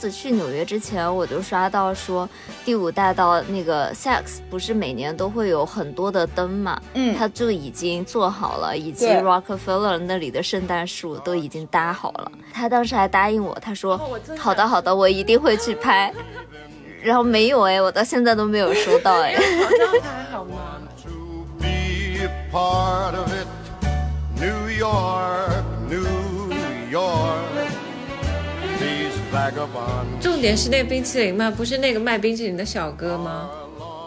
子去纽约之前，我就刷到说第五大道那个 Sex 不是每年都会有很多的灯嘛，嗯，他就已经做好了，以及 Rockefeller 那里的圣诞树都已经搭好了。他当时还答应我，他说好的好的，我一定会去拍。然后没有哎，我到现在都没有收到哎。好吗 part of it. New York, New York. 重点是那个冰淇淋吗？不是那个卖冰淇淋的小哥吗？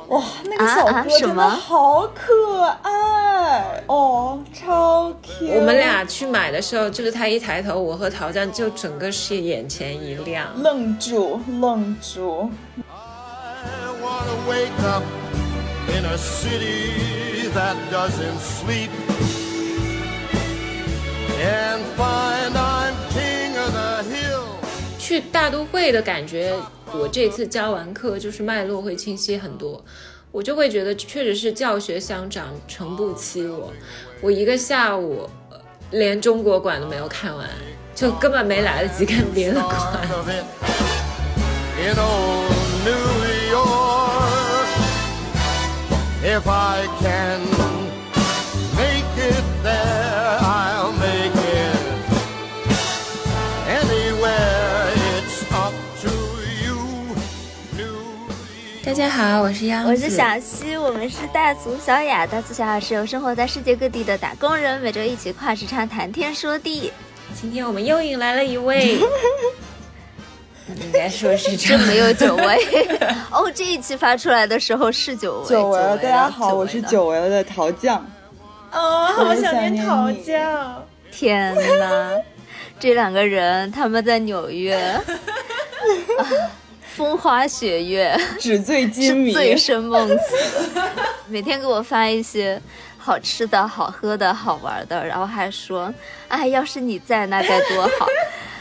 哇，那个小哥真的好可爱哦，超 Q。我们俩去买的时候，就是他一抬头，我和陶酱就整个是眼前一亮。愣住，愣住。去大都会的感觉，我这次教完课就是脉络会清晰很多，我就会觉得确实是教学相长，诚不欺我。我一个下午连中国馆都没有看完，就根本没来得及看别的馆。If I can 家好，我是央子，我是小西，我们是大俗小雅。大俗小雅是由生活在世界各地的打工人每周一起跨时差谈天说地。今天我们又迎来了一位，应该说是这没有久违 哦，这一期发出来的时候是久违。久违了，大家好，我是久。久违了的桃酱。哦，好想念桃酱。天哪，这两个人他们在纽约，啊风花雪月，纸醉金迷，醉生梦死，每天给我发一些好吃的好喝的好玩的，然后还说，哎，要是你在那该多好。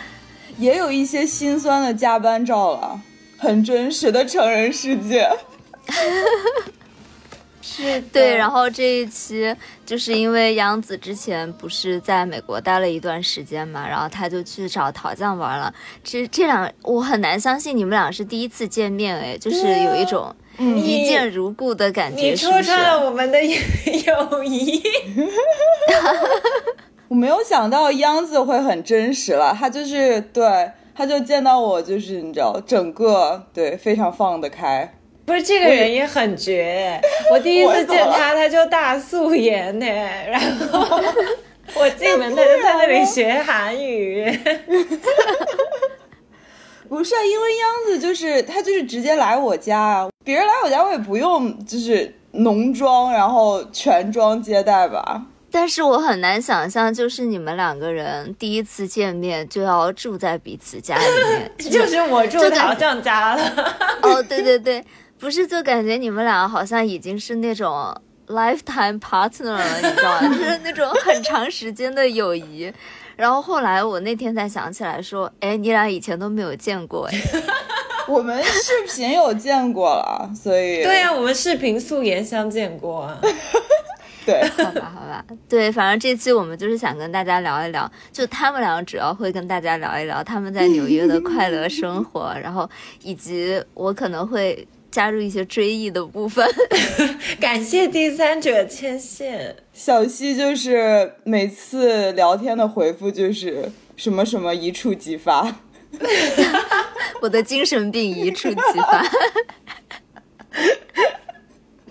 也有一些心酸的加班照了，很真实的成人世界。是对，然后这一期就是因为杨子之前不是在美国待了一段时间嘛，然后他就去找桃酱玩了。其实这两我很难相信你们俩是第一次见面，哎，就是有一种一见如故的感觉，你是不是？戳穿了我们的友谊。我没有想到央子会很真实了，他就是对，他就见到我就是你知道，整个对非常放得开。不是这个人也很绝，我第一次见他，他就大素颜呢，然后我进门他就在那里学韩语。不是啊，因为央子就是他就是直接来我家。啊，别人来我家我也不用就是浓妆然后全妆接待吧。但是我很难想象，就是你们两个人第一次见面就要住在彼此家里面，就是我住陶酱家了，哦，对对对，不是，就感觉你们俩好像已经是那种 lifetime partner 了，你知道吗？就是那种很长时间的友谊。然后后来我那天才想起来说，哎，你俩以前都没有见过哎。我们视频有见过了，所以 对啊，我们视频素颜相见过啊。对好吧，好吧，对，反正这期我们就是想跟大家聊一聊，就他们俩主要会跟大家聊一聊他们在纽约的快乐生活，然后以及我可能会加入一些追忆的部分。感谢第三者牵线，小西就是每次聊天的回复就是什么什么一触即发。我的精神病一触即发。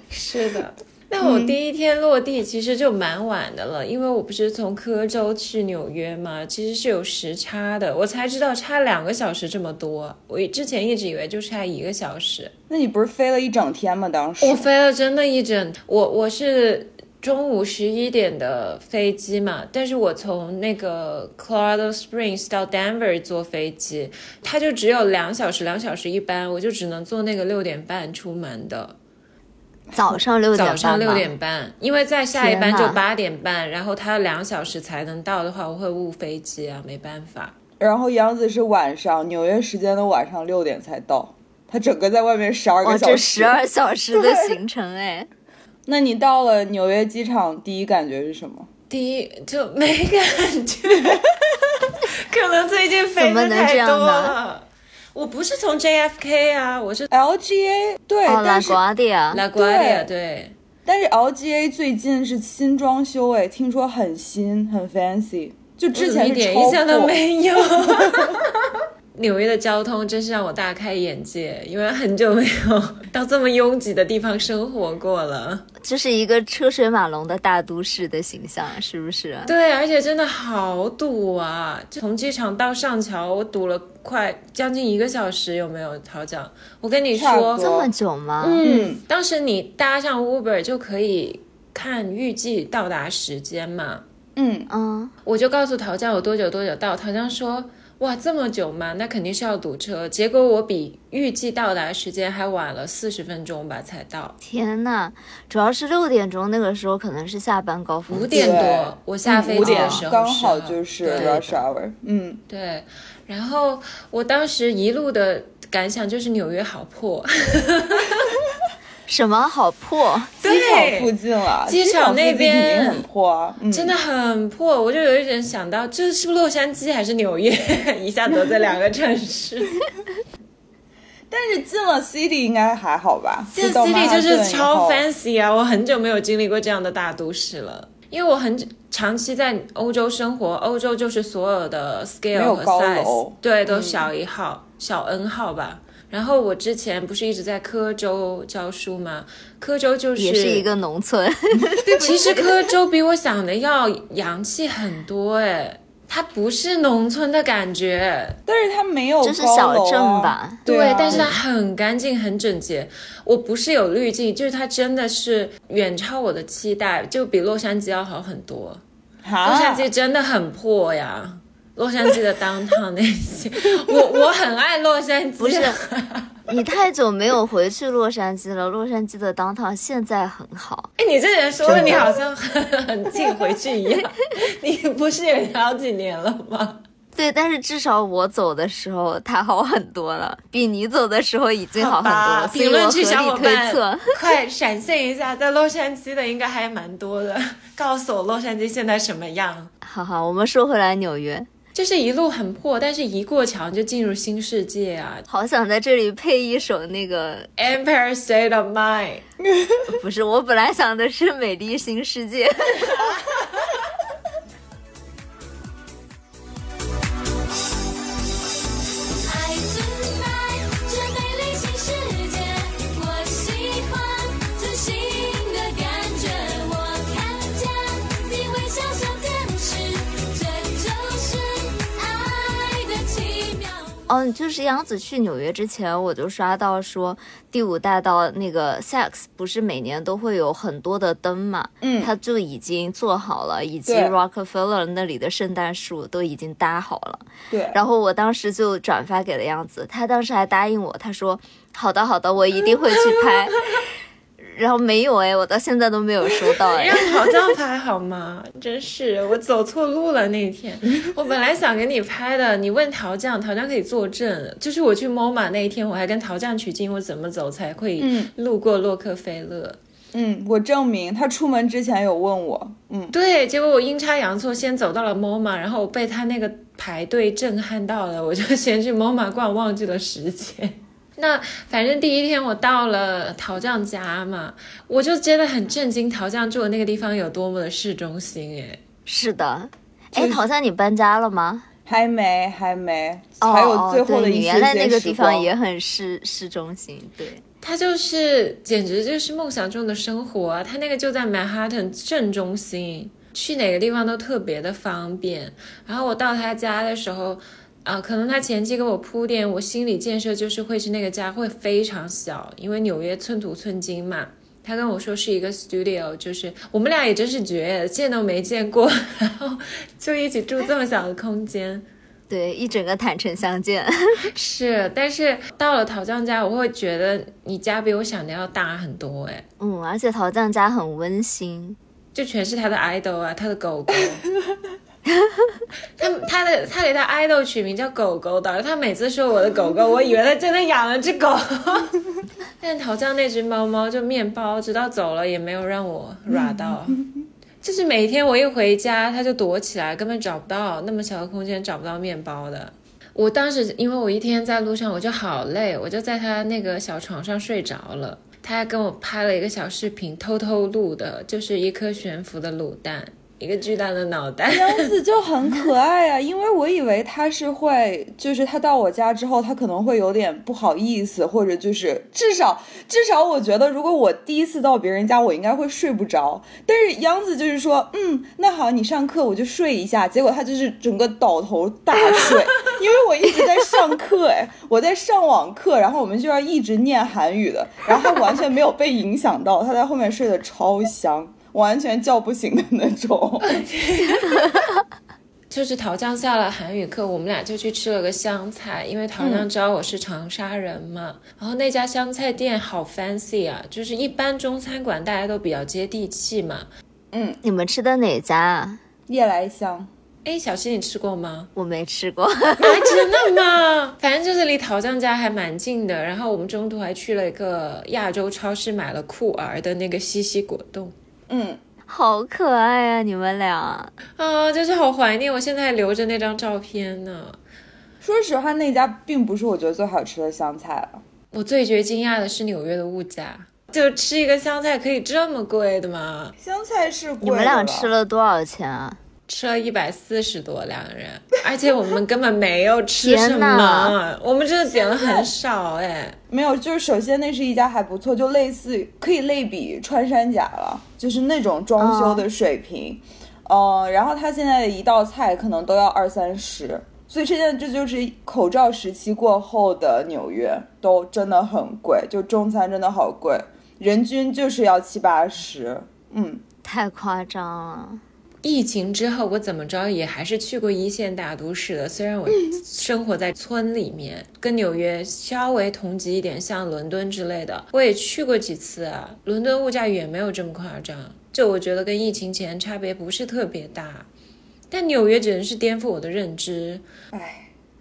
是的。那我第一天落地其实就蛮晚的了，因为我不是从科州去纽约嘛，其实是有时差的，我才知道差两个小时这么多。我之前一直以为就差一个小时。那你不是飞了一整天吗？当时我飞了真的一整，我我是中午十一点的飞机嘛，但是我从那个 Colorado Springs 到 Denver 坐飞机，它就只有两小时，两小时一班，我就只能坐那个六点半出门的。早上六点半早上六点半，因为再下一班就八点半，然后他两小时才能到的话，我会误飞机啊，没办法。然后杨子是晚上纽约时间的晚上六点才到，他整个在外面十二，个小时。这十二小时的行程哎，那你到了纽约机场，第一感觉是什么？第一就没感觉，可能最近飞怎么能这的太多样呢了。我不是从 JFK 啊，我是 LGA 对，哦，但是瓜迪亚，La Guardia，对，但是 LGA 最近是新装修，哎，听说很新很 fancy，就之前一点印象都没有。纽约的交通真是让我大开眼界，因为很久没有到这么拥挤的地方生活过了。这是一个车水马龙的大都市的形象，是不是？对，而且真的好堵啊！就从机场到上桥，我堵了快将近一个小时，有没有陶酱？我跟你说这么久吗？嗯，当时你搭上 Uber 就可以看预计到达时间嘛。嗯，嗯，我就告诉陶酱有多久多久到，陶酱说。哇，这么久吗？那肯定是要堵车。结果我比预计到达时间还晚了四十分钟吧才到，天呐，主要是六点钟那个时候可能是下班高峰。期，五点多我下飞机的时候刚好就是对 rush hour，嗯，对，然后我当时一路的感想就是纽约好破，什么好破？机场附近了，机场场那边定很破真的很破，我就有一点想到，这是不是洛杉矶还是纽约？一下得罪两个城市。但是进了 city 应该还好吧？进 city 就是超 fancy 啊！我很久没有经历过这样的大都市了，因为我很长期在欧洲生活，欧洲就是所有的 scale 和 size 对都小一号、小 n 号吧。然后我之前不是一直在科州教书吗？科州就是也是一个农村，其实科州比我想的要洋气很多哎，它不是农村的感觉，但是它没有就是小镇吧。对，啊。但是它很干净、很整洁。我不是有滤镜，就是它真的是远超我的期待，就比洛杉矶要好很多。洛杉矶真的很破呀，洛杉矶的 downtown 那些，我我很爱洛杉矶，不是？你太久没有回去洛杉矶了，洛杉矶的 downtown 现在很好。哎，你这人说的你好像很很近回去一样，你不是也好几年了吗？对，但是至少我走的时候它好很多了，比你走的时候已经好很多了，评论区小伙伴。快闪现一下，在洛杉矶的应该还蛮多的，告诉我洛杉矶现在什么样。好好，我们说回来纽约，就是一路很破，但是一过桥就进入新世界啊好想在这里配一首那个，！Empire State of Mind，不是，我本来想的是《美丽新世界》。妙。哦，就是杨紫去纽约之前，我就刷到说第五大道那个 Sex 不是每年都会有很多的灯嘛，嗯它就已经做好了，以及 Rockefeller 那里的圣诞树都已经搭好了。对，然后我当时就转发给了杨紫，她当时还答应我，她说好的好的，我一定会去拍。然后没有哎，我到现在都没有收到哎 让。陶酱拍好吗？真是我走错路了那天。我本来想给你拍的，你问陶酱，陶酱可以作证。就是我去 MoMA 那一天，我还跟陶酱取经，我怎么走才会嗯路过洛克菲勒。嗯，我证明他出门之前有问我，嗯，对，结果我阴差阳错先走到了 MoMA，然后我被他那个排队震撼到了，我就先去 MoMA 逛，忘记了时间。那反正第一天我到了陶匠家嘛，我就真的很震惊，陶匠住的那个地方有多么的市中心哎。是的，哎，陶匠你搬家了吗？还没还没，哦还有最后的一些你原来那个地方也很市市中心，对。它就是简直就是梦想中的生活啊！它那个就在曼哈顿正中心，去哪个地方都特别的方便。然后我到他家的时候，啊、可能他前期给我铺垫，我心理建设就是会是那个家会非常小，因为纽约寸土寸金嘛。他跟我说是一个 studio，就是我们俩也真是绝，见都没见过，然后就一起住这么小的空间。对，一整个坦诚相见。是，但是到了陶匠家，我会觉得你家比我想的要大很多哎。嗯，而且陶匠家很温馨。就全是他的 idol 啊，他的狗狗。他他的他给他 idol 取名叫狗狗的，他每次说我的狗狗，我以为他真的养了只狗。但头像那只猫猫就面包，直到走了也没有让我 软到。就是每天我一回家，它就躲起来，根本找不到那么小的空间找不到面包的。我当时因为我一天在路上我就好累，我就在他那个小床上睡着了。他还跟我拍了一个小视频，偷偷录的，就是一颗悬浮的卤蛋，一个巨大的脑袋。杨子就很可爱啊，因为我以为他是会，就是他到我家之后，他可能会有点不好意思，或者就是至少至少我觉得，如果我第一次到别人家，我应该会睡不着。但是杨子就是说，嗯，那好，你上课我就睡一下，结果他就是整个倒头大睡，因为我一直在上课，哎，我在上网课，然后我们就要一直念韩语的，然后他完全没有被影响到，他在后面睡得超香。完全叫不醒的那种，就是桃酱下了韩语课，我们俩就去吃了个湘菜，因为桃酱知道我是长沙人嘛。然后那家湘菜店好 fancy 啊，就是一般中餐馆大家都比较接地气嘛。嗯你们吃的哪家啊？夜来香。哎，小溪你吃过吗？我没吃过。啊，真的吗？反正就是离桃酱家还蛮近的。然后我们中途还去了一个亚洲超市，买了酷儿的那个西西果冻。嗯，好可爱啊，你们俩。啊，就是好怀念，我现在还留着那张照片呢。说实话，那家并不是我觉得最好吃的湘菜了。我最觉惊讶的是纽约的物价，就吃一个湘菜可以这么贵的吗？湘菜是贵你们俩吃了多少钱啊？吃了一百四十多两个人，而且我们根本没有吃什么，我们真的点了很少哎。没有，就是首先那是一家还不错，就类似可以类比穿山甲了，就是那种装修的水平。嗯、然后他现在的一道菜可能都要二三十，所以现在这就是口罩时期过后的纽约，都真的很贵，就中餐真的好贵，人均就是要七八十。嗯，太夸张了。疫情之后，我怎么着也还是去过一线大都市的。虽然我生活在村里面，跟纽约稍微同级一点，像伦敦之类的，我也去过几次啊。伦敦物价远没有这么夸张，就我觉得跟疫情前差别不是特别大。但纽约简直是颠覆我的认知，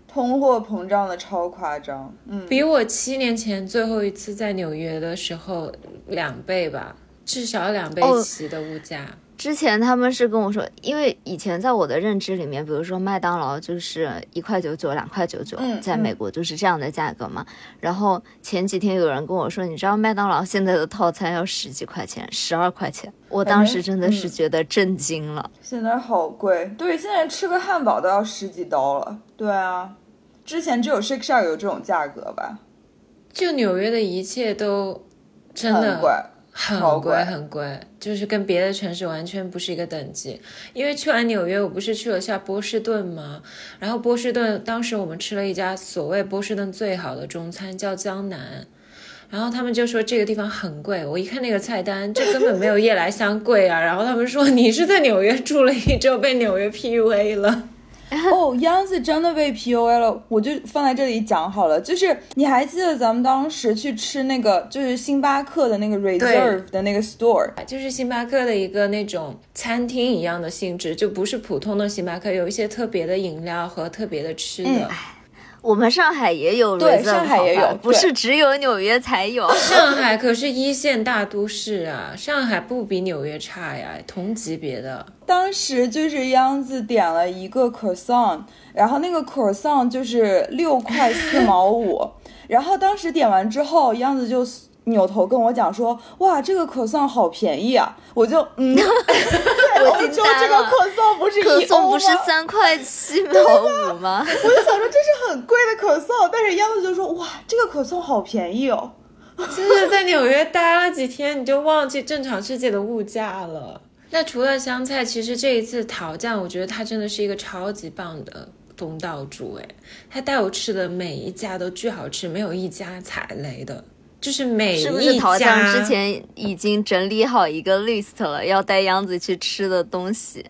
通货膨胀的超夸张。嗯，比我七年前最后一次在纽约的时候两倍吧，至少两倍起的物价。之前他们是跟我说，因为以前在我的认知里面，比如说麦当劳就是一块九九、两块九九嗯，在美国就是这样的价格嘛。然后前几天有人跟我说，你知道麦当劳现在的套餐要十几块钱、十二块钱，我当时真的是觉得震惊了。现在好贵，对，现在吃个汉堡都要十几刀了。对啊，之前只有 Shake Shack 有这种价格吧？就纽约的一切都真的很贵，很贵就是跟别的城市完全不是一个等级。因为去完纽约，我不是去了下波士顿吗？然后波士顿当时我们吃了一家所谓波士顿最好的中餐，叫江南。然后他们就说这个地方很贵，我一看那个菜单，这根本没有夜来香贵啊。然后他们说你是在纽约住了一周，被纽约 PUA 了。哦，央子真的被 PUA 了，我就放在这里讲好了。就是你还记得咱们当时去吃那个，就是星巴克的那个 Reserve 的那个 store，就是星巴克的一个那种餐厅一样的性质，就不是普通的星巴克，有一些特别的饮料和特别的吃的。嗯我们上海也有对上海也有不是只有纽约才有。上海可是一线大都市啊，上海不比纽约差呀，同级别的。当时就是央子点了一个 croissant，然后那个 croissant 就是六块四毛五，然后当时点完之后，央子就扭头跟我讲说：“哇，这个 croissant 好便宜啊！”我就嗯，在 欧洲这个 croissant 不是可一欧吗？颂不是三块七 毛五吗？我就想说这是很贵的可颂，但是央子就说：“哇，这个可颂好便宜哦。”就是在纽约待了几天，你就忘记正常世界的物价了。那除了香菜，其实这一次桃酱，我觉得它真的是一个超级棒的东道主哎，他带我吃的每一家都巨好吃，没有一家踩雷的，就是每一家。是不是桃酱之前已经整理好一个 list 了，要带杨子去吃的东西？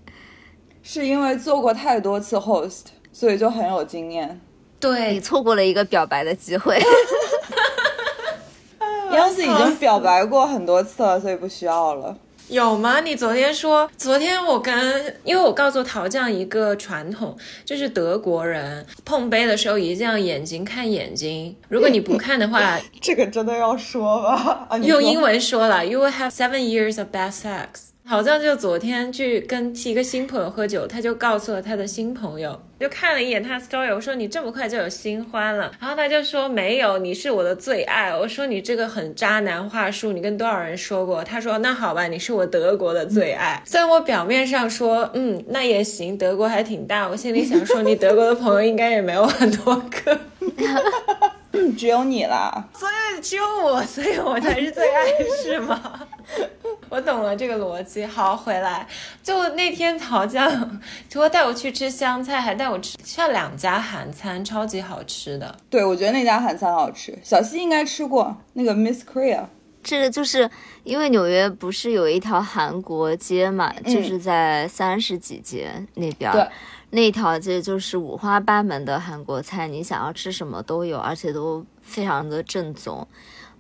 是因为做过太多次 host，所以就很有经验。对你对，错过了一个表白的机会。央子已经表白过很多次了，所以不需要了。有吗？你昨天说，昨天我跟，因为我告诉桃酱一个传统，就是德国人碰杯的时候一定要眼睛看眼睛，如果你不看的话，这个真的要说吧？用英文说了，You will have seven years of bad sex。好像就昨天去跟一个新朋友喝酒，他就告诉了他的新朋友，就看了一眼他 story，我说你这么快就有新欢了，然后他就说没有，你是我的最爱。我说你这个很渣男话术，你跟多少人说过？他说那好吧，你是我德国的最爱。虽然我表面上说嗯那也行，德国还挺大，我心里想说你德国的朋友应该也没有很多个。嗯 只有你了。所以只有我，所以我才是最爱，是吗？我懂了这个逻辑。好，回来就那天陶酱除了带我去吃香菜，还带我吃吃了两家韩餐，超级好吃的。对，我觉得那家韩餐好吃，小西应该吃过那个 Miss Korea。这个就是因为纽约不是有一条韩国街嘛，就是在三十几街那边。对那条街就是五花八门的韩国菜，你想要吃什么都有，而且都非常的正宗。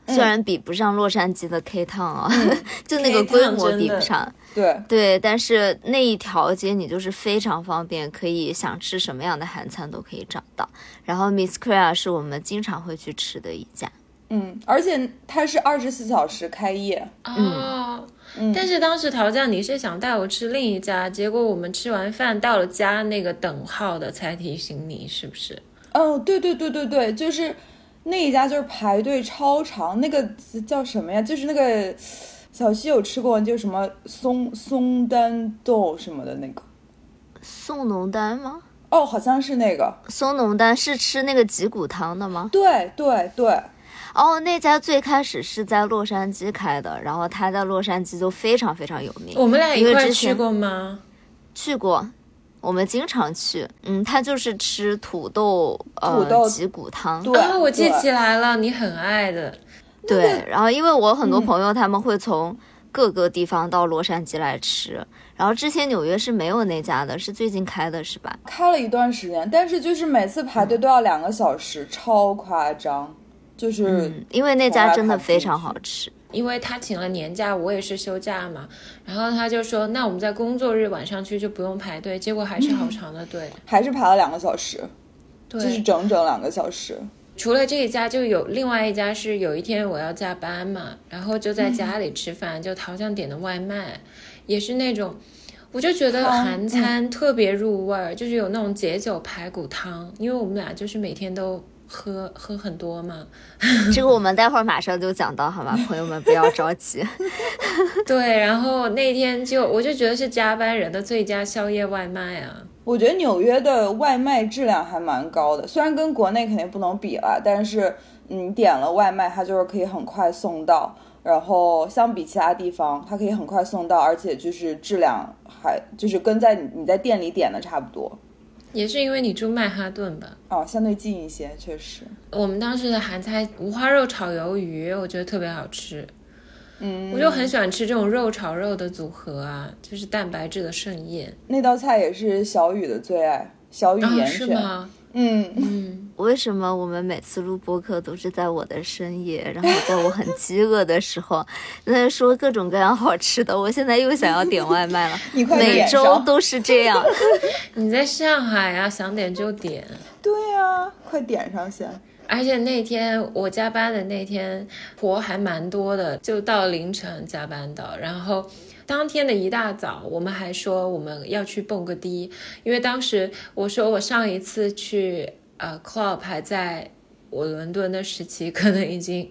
虽然比不上洛杉矶的 K Town 啊，就那个规模比不上。对，对，但是那一条街你就是非常方便，可以想吃什么样的韩餐都可以找到。然后 Miss Korea 是我们经常会去吃的一家。嗯，而且它是二十四小时开业。哦，但是当时陶酱你是想带我吃另一家，结果我们吃完饭到了家那个等号的才提醒你，是不是？哦，对对对对对，就是那一家就是排队超长，那个叫什么呀？就是那个小西有吃过，就什么松松丹豆什么的那个。松龙丹吗？哦，好像是那个。松龙丹是吃那个脊骨汤的吗？对对对，哦，那家最开始是在洛杉矶开的，然后他在洛杉矶就非常非常有名。我们俩一因为块之前去过吗？去过，我们经常去。嗯，他就是吃土豆呃土豆脊骨汤。对啊，我记起来了，你很爱的。对，然后因为我很多嗯朋友他们会从各个地方到洛杉矶来吃，然后之前纽约是没有那家的，是最近开的是吧？开了一段时间，但是就是每次排队都要两个小时，超夸张。就是、嗯，因为那家真的非常好吃。因为他请了年假，我也是休假嘛，然后他就说，那我们在工作日晚上去就不用排队，结果还是好长的队。还是排了两个小时，对，就是整整两个小时。除了这一家，就有另外一家是有一天我要加班嘛，然后就在家里吃饭，就陶酱点的外卖，也是那种，我就觉得韩餐特别入味儿，就是有那种解酒排骨汤，因为我们俩就是每天都喝喝很多嘛，这个我们待会儿马上就讲到，好吗？朋友们不要着急。对，然后那天就我就觉得是加班人的最佳宵夜外卖啊，我觉得纽约的外卖质量还蛮高的，虽然跟国内肯定不能比了，但是你点了外卖，它就是可以很快送到。然后相比其他地方，它可以很快送到，而且就是质量还就是跟在你你在店里点的差不多。也是因为你住曼哈顿吧。哦，相对近一些，确实。我们当时的韩菜五花肉炒鱿鱼，我觉得特别好吃。嗯，我就很喜欢吃这种肉炒肉的组合啊，就是蛋白质的盛宴。那道菜也是小雨的最爱，小雨啊，严选。是吗？嗯，嗯，为什么我们每次录播客都是在我的深夜，然后在我很饥饿的时候，在说各种各样好吃的？我现在又想要点外卖了，你快每点上周都是这样。你在上海啊，想点就点。对啊、快点上先。而且那天我加班的那天活还蛮多的，就到凌晨加班的。然后当天的一大早，我们还说我们要去蹦个迪，因为当时我说我上一次去呃 club 还在我伦敦的时期，可能已经。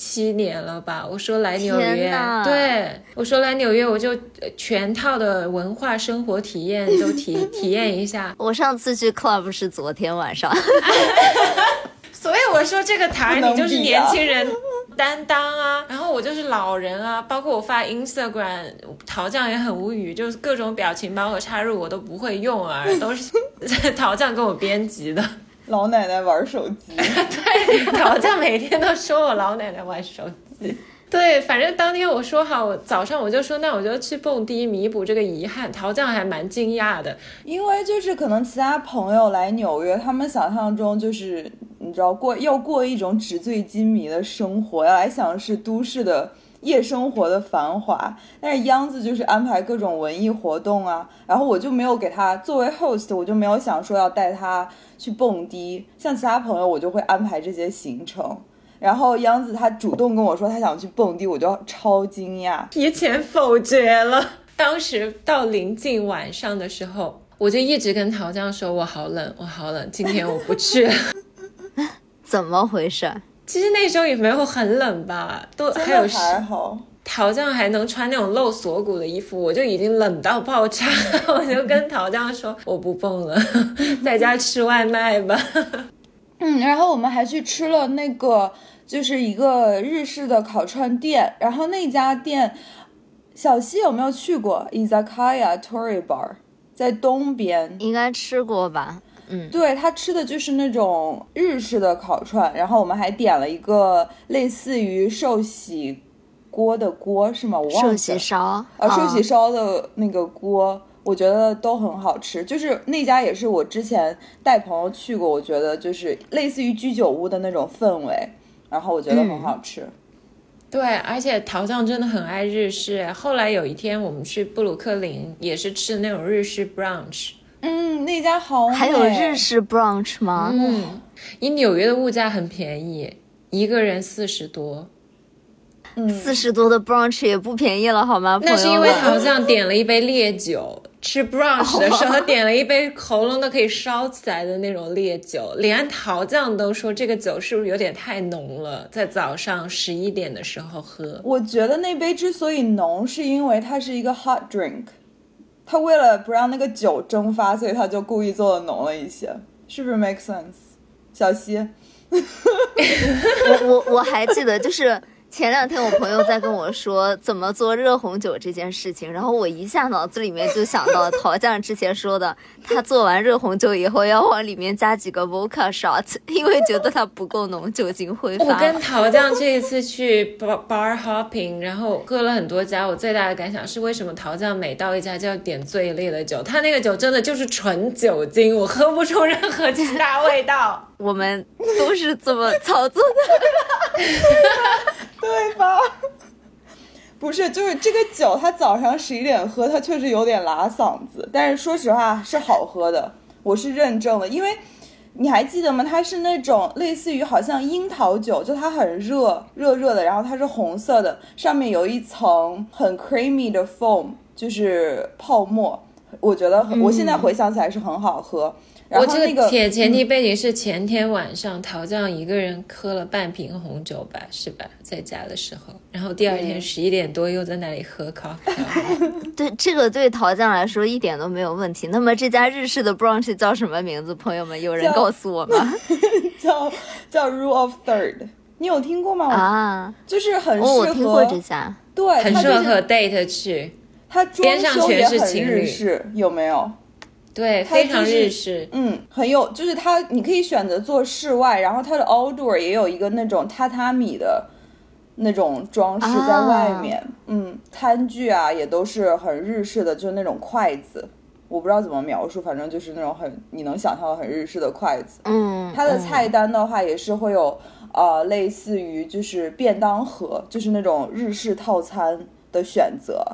七年了吧？我说来纽约，对我说来纽约，我就呃全套的文化生活体验都体 体验一下。我上次去 club 是昨天晚上，所以我说这个台你就是年轻人担当啊，然后我就是老人啊，包括我发 Instagram，陶酱也很无语，就是各种表情包和插入我都不会用啊，都是 陶酱给我编辑的。老奶奶玩手机，对，陶酱每天都说我老奶奶玩手机。对，反正当天我说好，我早上我就说那我就去蹦迪弥补这个遗憾。陶酱还蛮惊讶的，因为就是可能其他朋友来纽约，他们想象中就是你知道过要过一种纸醉金迷的生活，要来想是都市的夜生活的繁华。但是央子就是安排各种文艺活动啊，然后我就没有给他作为 host，我就没有想说要带他去蹦迪。像其他朋友，我就会安排这些行程。然后央子他主动跟我说他想去蹦迪，我就超惊讶。提前否决了。当时到临近晚上的时候，我就一直跟陶酱说：“我好冷，我好冷，今天我不去了。怎么回事？”其实那时候也没有很冷吧，都还有的还好。陶酱还能穿那种露锁骨的衣服，我就已经冷到爆炸，我就跟陶酱说：“我不蹦了，在家吃外卖吧。嗯，然后我们还去吃了那个，就是一个日式的烤串店，然后那家店，小西有没有去过？Izakaya Tori Bar，在东边。应该吃过吧？嗯，对他吃的就是那种日式的烤串，然后我们还点了一个类似于寿喜锅的锅，是吗？我忘了。喜烧啊，寿喜烧的那个锅，我觉得都很好吃。就是那家也是我之前带朋友去过，我觉得就是类似于居酒屋的那种氛围，然后我觉得很好吃。对，而且陶酱真的很爱日式。后来有一天我们去布鲁克林，也是吃那种日式 brunch。嗯，那家好，还有日式 brunch 吗？嗯，以纽约的物价很便宜，一个人四十多。四十多的 brunch 也不便宜了，好吗？那是因为朋友们陶酱点了一杯烈酒，吃 brunch 的时候 点了一杯喉咙都可以烧起来的那种烈酒，连桃酱都说这个酒是不是有点太浓了，在早上十一点的时候喝。我觉得那杯之所以浓，是因为它是一个 hot drink，他为了不让那个酒蒸发，所以他就故意做的浓了一些，是不是 make sense？小西，我我我还记得，就是前两天我朋友在跟我说怎么做热红酒这件事情，然后我一下脑子里面就想到陶酱之前说的，他做完热红酒以后要往里面加几个 vodka shot，因为觉得它不够浓，酒精挥发我。跟陶酱这一次去 bar bar hopping，然后喝了很多家，我最大的感想是为什么陶酱每到一家就要点最烈的酒？他那个酒真的就是纯酒精，我喝不出任何其他味道。我们都是这么操作的。对吧？不是，就是这个酒，它早上十一点喝，它确实有点拉嗓子，但是说实话是好喝的，我是认证了，因为你还记得吗？它是那种类似于好像樱桃酒，就它很热热热的，然后它是红色的，上面有一层很 creamy 的 foam，就是泡沫，我觉得很，我现在回想起来是很好喝。然我这后那个嗯前前提背景是前天晚上陶酱一个人喝了半瓶红酒吧，是吧？在家的时候，然后第二天十一点多又在那里喝 cocktail。对，这个对陶酱来说一点都没有问题。那么这家日式的 brunch 叫什么名字？朋友们，有人告诉我吗？叫叫 Rule of Third，你有听过吗？啊，就是很适哦，合，我听过这家。对，很适合和 date 去，它装边上全修也很是情侣日式，有没有？对，它非常日式。嗯，很有，就是它你可以选择做室外，然后它的 outdoor 也有一个那种榻榻米的那种装饰在外面。嗯，餐具啊也都是很日式的，就是那种筷子，我不知道怎么描述，反正就是那种很你能想象的很日式的筷子。嗯，它的嗯菜单的话也是会有呃类似于就是便当盒，就是那种日式套餐的选择。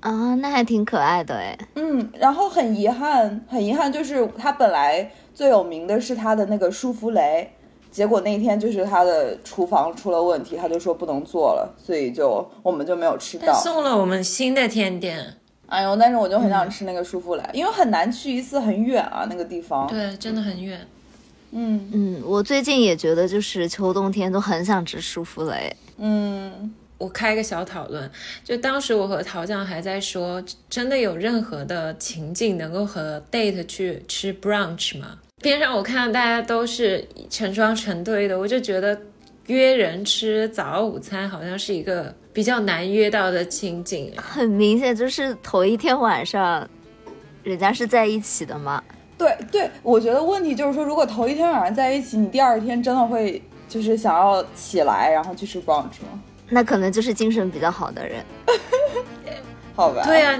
啊，那还挺可爱的哎。嗯，然后很遗憾，很遗憾，就是他本来最有名的是他的那个舒芙蕾，结果那天就是他的厨房出了问题，他就说不能做了，所以就我们就没有吃到。送了我们新的甜点，哎呦，但是我就很想吃那个舒芙蕾，因为很难去一次，很远啊，那个地方。对，真的很远。嗯嗯，我最近也觉得就是秋冬天都很想吃舒芙蕾。嗯，我开个小讨论，就当时我和陶酱还在说，真的有任何的情境能够和 date 去吃 brunch 吗？边上我看到大家都是成双成对的，我就觉得约人吃早午餐好像是一个比较难约到的情景。很明显就是头一天晚上，人家是在一起的嘛。对对，我觉得问题就是说，如果头一天晚上在一起，你第二天真的会就是想要起来，然后去吃 brunch 吗？那可能就是精神比较好的人。好吧。对啊，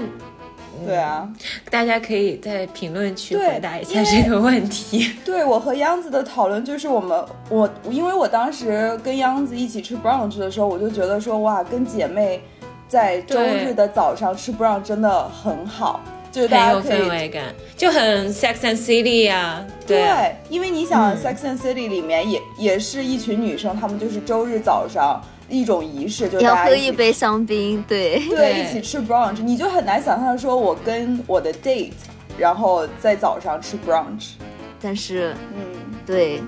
对啊，大家可以在评论区回答一下这个问题。对我和央子的讨论就是我们我因为我当时跟央子一起吃 brunch 的时候，我就觉得说哇，跟姐妹在周日的早上吃 brunch 真的很好，就是大很有家可以氛围感，就很 Sex and City 啊，对啊对，因为你想，Sex and City》里面也也是一群女生，她们就是周日早上一种仪式，就是要喝一杯香槟，对，对，一起吃 brunch，你就很难想象说我跟我的 date，然后在早上吃 brunch，但是嗯，对，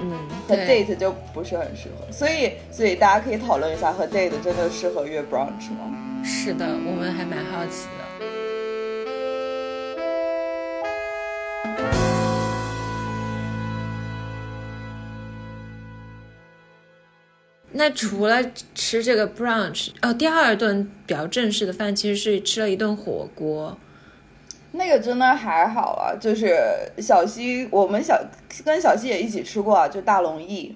嗯，和 date 就不是很适合，所以所以大家可以讨论一下，和 date 真的适合约 brunch 吗？是的，我们还蛮好奇的。那除了吃这个 brunch，哦，第二顿比较正式的饭其实是吃了一顿火锅。那个真的还好啊，就是小西，我们小跟小西也一起吃过啊，就大龙燚。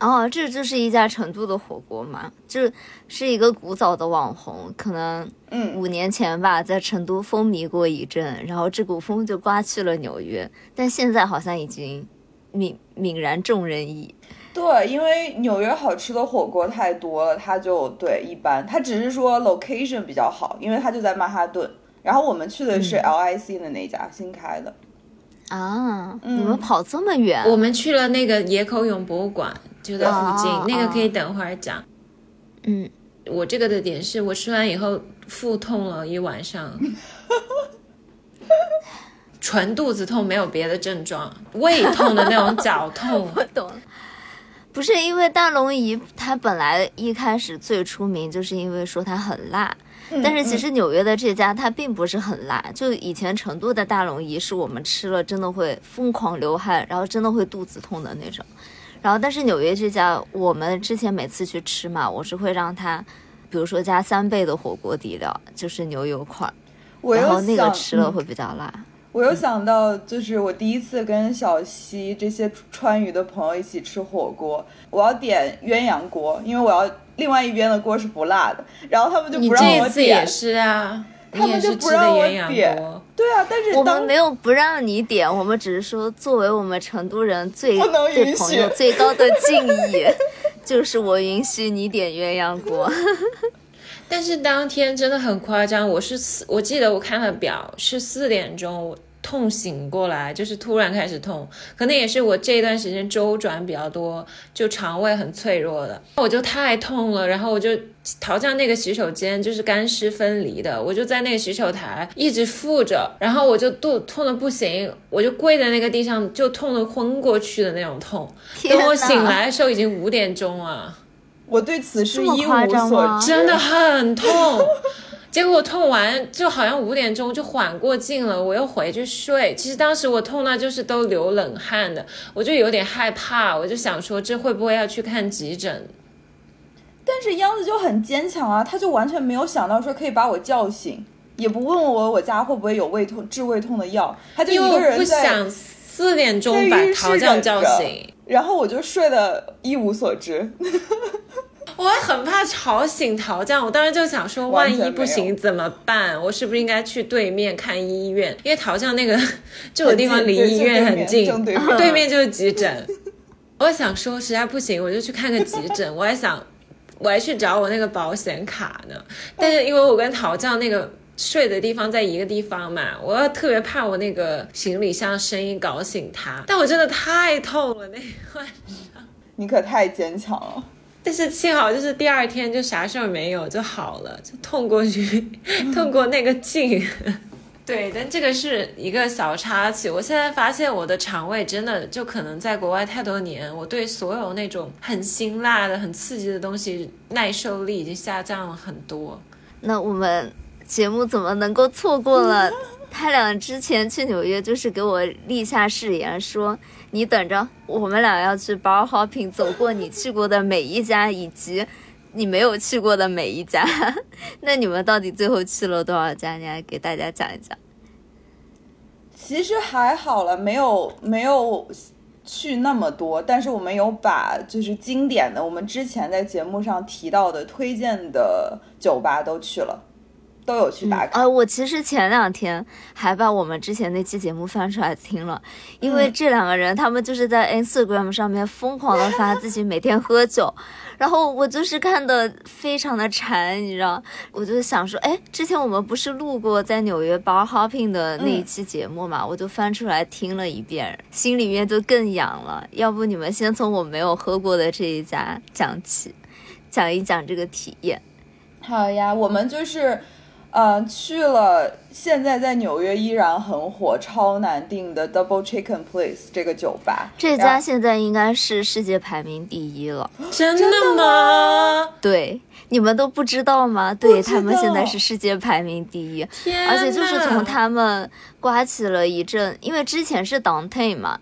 哦，这就是一家成都的火锅嘛，就是一个古早的网红，可能嗯，五年前吧，在成都风靡过一阵，然后这股风就刮去了纽约，但现在好像已经泯泯然众人矣。对，因为纽约好吃的火锅太多了，它就对一般，它只是说 location 比较好，因为它就在曼哈顿。然后我们去的是 LIC 的那家、新开的，啊，嗯你们跑这么远？我们去了那个野口永博物馆，就在附近，哦那个可以等会儿讲。嗯，我这个的点是我吃完以后腹痛了一晚上，纯肚子痛，没有别的症状，胃痛的那种绞痛。我懂了。不是因为大龙燚，它本来一开始最出名就是因为说它很辣，嗯但是其实纽约的这家它并不是很辣，就以前成都的大龙燚是我们吃了真的会疯狂流汗，然后真的会肚子痛的那种。然后但是纽约这家，我们之前每次去吃嘛，我是会让它，比如说加三倍的火锅底料，就是牛油块儿，然后那个吃了会比较辣。我又想到，就是我第一次跟小西这些川渝的朋友一起吃火锅，我要点鸳鸯锅，因为我要另外一边的锅是不辣的，然后他们就不让这一次我点也。是啊，他们也就是不让我吃的鸳鸯点锅。对啊，但是当我们没有不让你点，我们只是说，作为我们成都人最不能对允许朋友最高的敬意，就是我允许你点鸳鸯锅。但是当天真的很夸张，我是四，我记得我看了表是四点钟，我痛醒过来，就是突然开始痛，可能也是我这一段时间周转比较多，就肠胃很脆弱的，我就太痛了，然后我就逃向那个洗手间就是干湿分离的，我就在那个洗手台一直负着，然后我就肚痛的不行，我就跪在那个地上，就痛的昏过去的那种痛。天等我醒来的时候已经五点钟了。我对此事一无所知，真的很痛。结果我痛完就好像五点钟就缓过劲了，我又回去睡。其实当时我痛到就是都流冷汗的，我就有点害怕，我就想说这会不会要去看急诊？但是央子就很坚强啊，他就完全没有想到说可以把我叫醒，也不问我我家会不会有胃痛治胃痛的药，他就一个人在想四点钟把浴室陶匠叫醒，然后我就睡得一无所知。我还很怕吵醒陶匠。我当时就想说，万一不行怎么办？我是不是应该去对面看医院？因为陶匠那个住的地方离医院很近，正对面对面就是急诊。我想说，实在不行我就去看个急诊。我还想，我还去找我那个保险卡呢。但是因为我跟陶匠那个睡的地方在一个地方嘛，我要特别怕我那个行李箱声音搞醒他。但我真的太痛了那一晚。你可太坚强了。但是幸好就是第二天就啥事儿没有就好了，就痛过去，痛过那个劲。对，但这个是一个小插曲。我现在发现我的肠胃真的就可能在国外太多年，我对所有那种很辛辣的、很刺激的东西耐受力已经下降了很多。那我们节目怎么能够错过了？他俩之前去纽约就是给我立下誓言，说你等着，我们俩要去 bar hopping，走过你去过的每一家，以及你没有去过的每一家。那你们到底最后去了多少家？你来给大家讲一讲。其实还好了，没有没有去那么多，但是我们有把就是经典的，我们之前在节目上提到的推荐的酒吧都去了，都有去打卡。啊，我其实前两天还把我们之前那期节目翻出来听了，因为嗯这两个人他们就是在 Instagram 上面疯狂的发自己每天喝酒，然后我就是看的非常的馋，你知道，我就想说，哎，之前我们不是录过在纽约 bar hopping 的那一期节目嘛，我就翻出来听了一遍，心里面就更痒了。要不你们先从我没有喝过的这一家讲起。讲一讲这个体验。好呀，我们就是，呃，去了现在在纽约依然很火、超难订的 Double Chicken Place 这个酒吧。这家现在应该是世界排名第一了。真的吗？对，你们都不知道吗？对他们现在是世界排名第一，而且就是从他们刮起了一阵，因为之前是 Dante 嘛，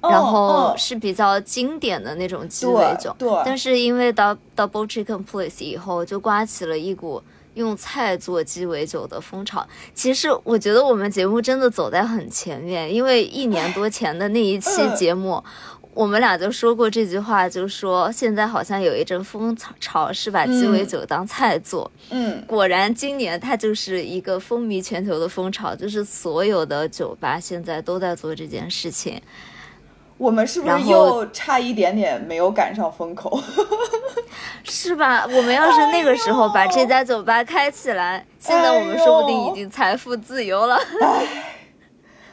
嗯然后嗯是比较经典的那种鸡尾酒，但是因为 Dou- Double Chicken Place 以后，就刮起了一股用菜做鸡尾酒的风潮。其实我觉得我们节目真的走在很前面，因为一年多前的那一期嗯节目。我们俩就说过这句话，就说现在好像有一阵风潮是把鸡尾嗯酒当菜做。嗯，果然，今年它就是一个风靡全球的风潮，就是所有的酒吧现在都在做这件事情。我们是不是又差一点点没有赶上风口？是吧？我们要是那个时候把这家酒吧开起来，现在我们说不定已经财富自由了。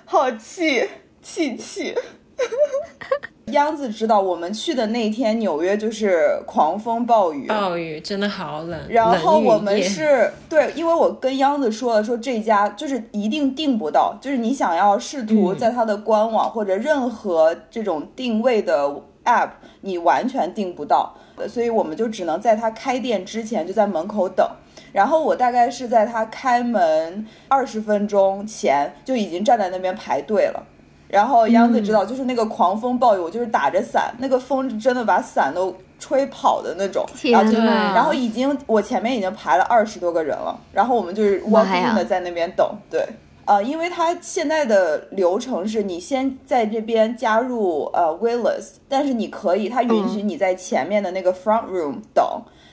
好气气气！央子知道我们去的那天，纽约就是狂风暴雨，暴雨真的好冷，然后我们夜是对，因为我跟央子说了，说这家就是一定订不到，就是你想要试图嗯在它的官网或者任何这种定位的 app，你完全订不到，所以我们就只能在它开店之前就在门口等。然后我大概是在它开门二十分钟前就已经站在那边排队了。然后央子知道，就是那个狂风暴雨，我就是打着伞，那个风真的把伞都吹跑的那种。然后就天呐然后已经我前面已经排了二十多个人了，然后我们就是妈 walk 呀 in 的在那边等，对。呃，因为它现在的流程是你先在这边加入呃 Willis，但是你可以，它允许你在前面的那个 front room 等，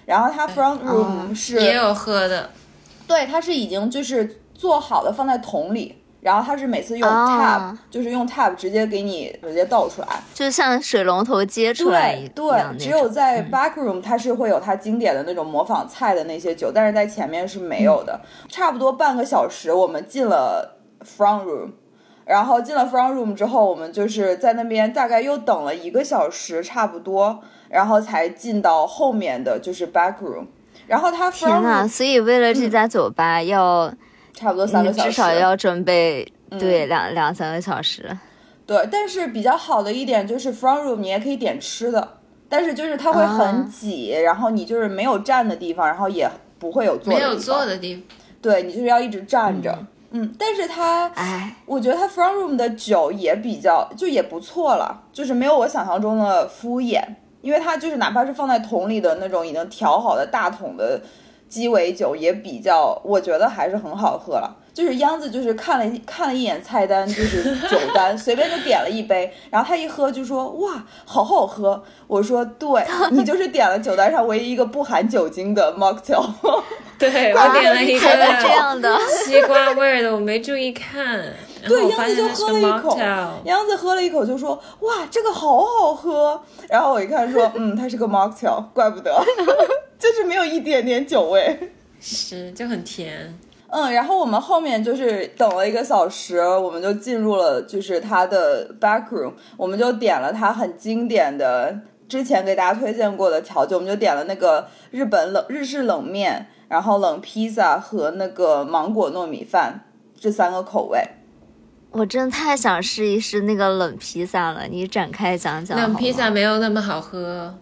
然后它 front room 是、也有喝的，对，它是已经就是做好的放在桶里，然后它是每次用啊 tab，、就是用 tab 直接给你直接倒出来，就像水龙头接出来一对只有。在 back room 它是会有它经典的那种模仿菜的那些酒，但是在前面是没有的。差不多半个小时，我们进了 front room，然后进了 front room 之后，我们就是在那边大概又等了一个小时差不多，然后才进到后面的就是 back room。然后他 front 天呐！room 所以为了这家酒吧要，差不多三个小时，至少要准备嗯对两两三个小时。对，但是比较好的一点就是 front room 你也可以点吃的，但是就是它会啊很挤，然后你就是没有站的地方，然后也不会有坐的没有坐的地方。对你就是要一直站着。嗯但是它，哎，我觉得它 front room 的酒也比较，就也不错了，就是没有我想象中的敷衍，因为它就是哪怕是放在桶里的那种已经调好的大桶的鸡尾酒，也比较，我觉得还是很好喝了。就是央子就是看了一看了一眼菜单，就是酒单，随便就点了一杯，然后他一喝就说哇，好好喝。我说对，你就是点了酒单上唯一一个不含酒精的 mocktail。对我点了一还有这样的，西瓜味儿的，我没注意看，对，我杨子就喝了一口杨子喝了一口就说：“哇，这个好好喝。”然后我一看说：“嗯，它是个 mocktail，怪不得，就是没有一点点酒味。是就很甜。”嗯，然后我们后面就是等了一个小时，我们就进入了就是他的 back room，我们就点了它很经典的之前给大家推荐过的调酒，我们就点了那个日本冷日式冷面，然后冷披萨和那个芒果糯米饭这三个口味。我真的太想试一试那个冷披萨了，你展开讲讲好吗。冷披萨没有那么好喝，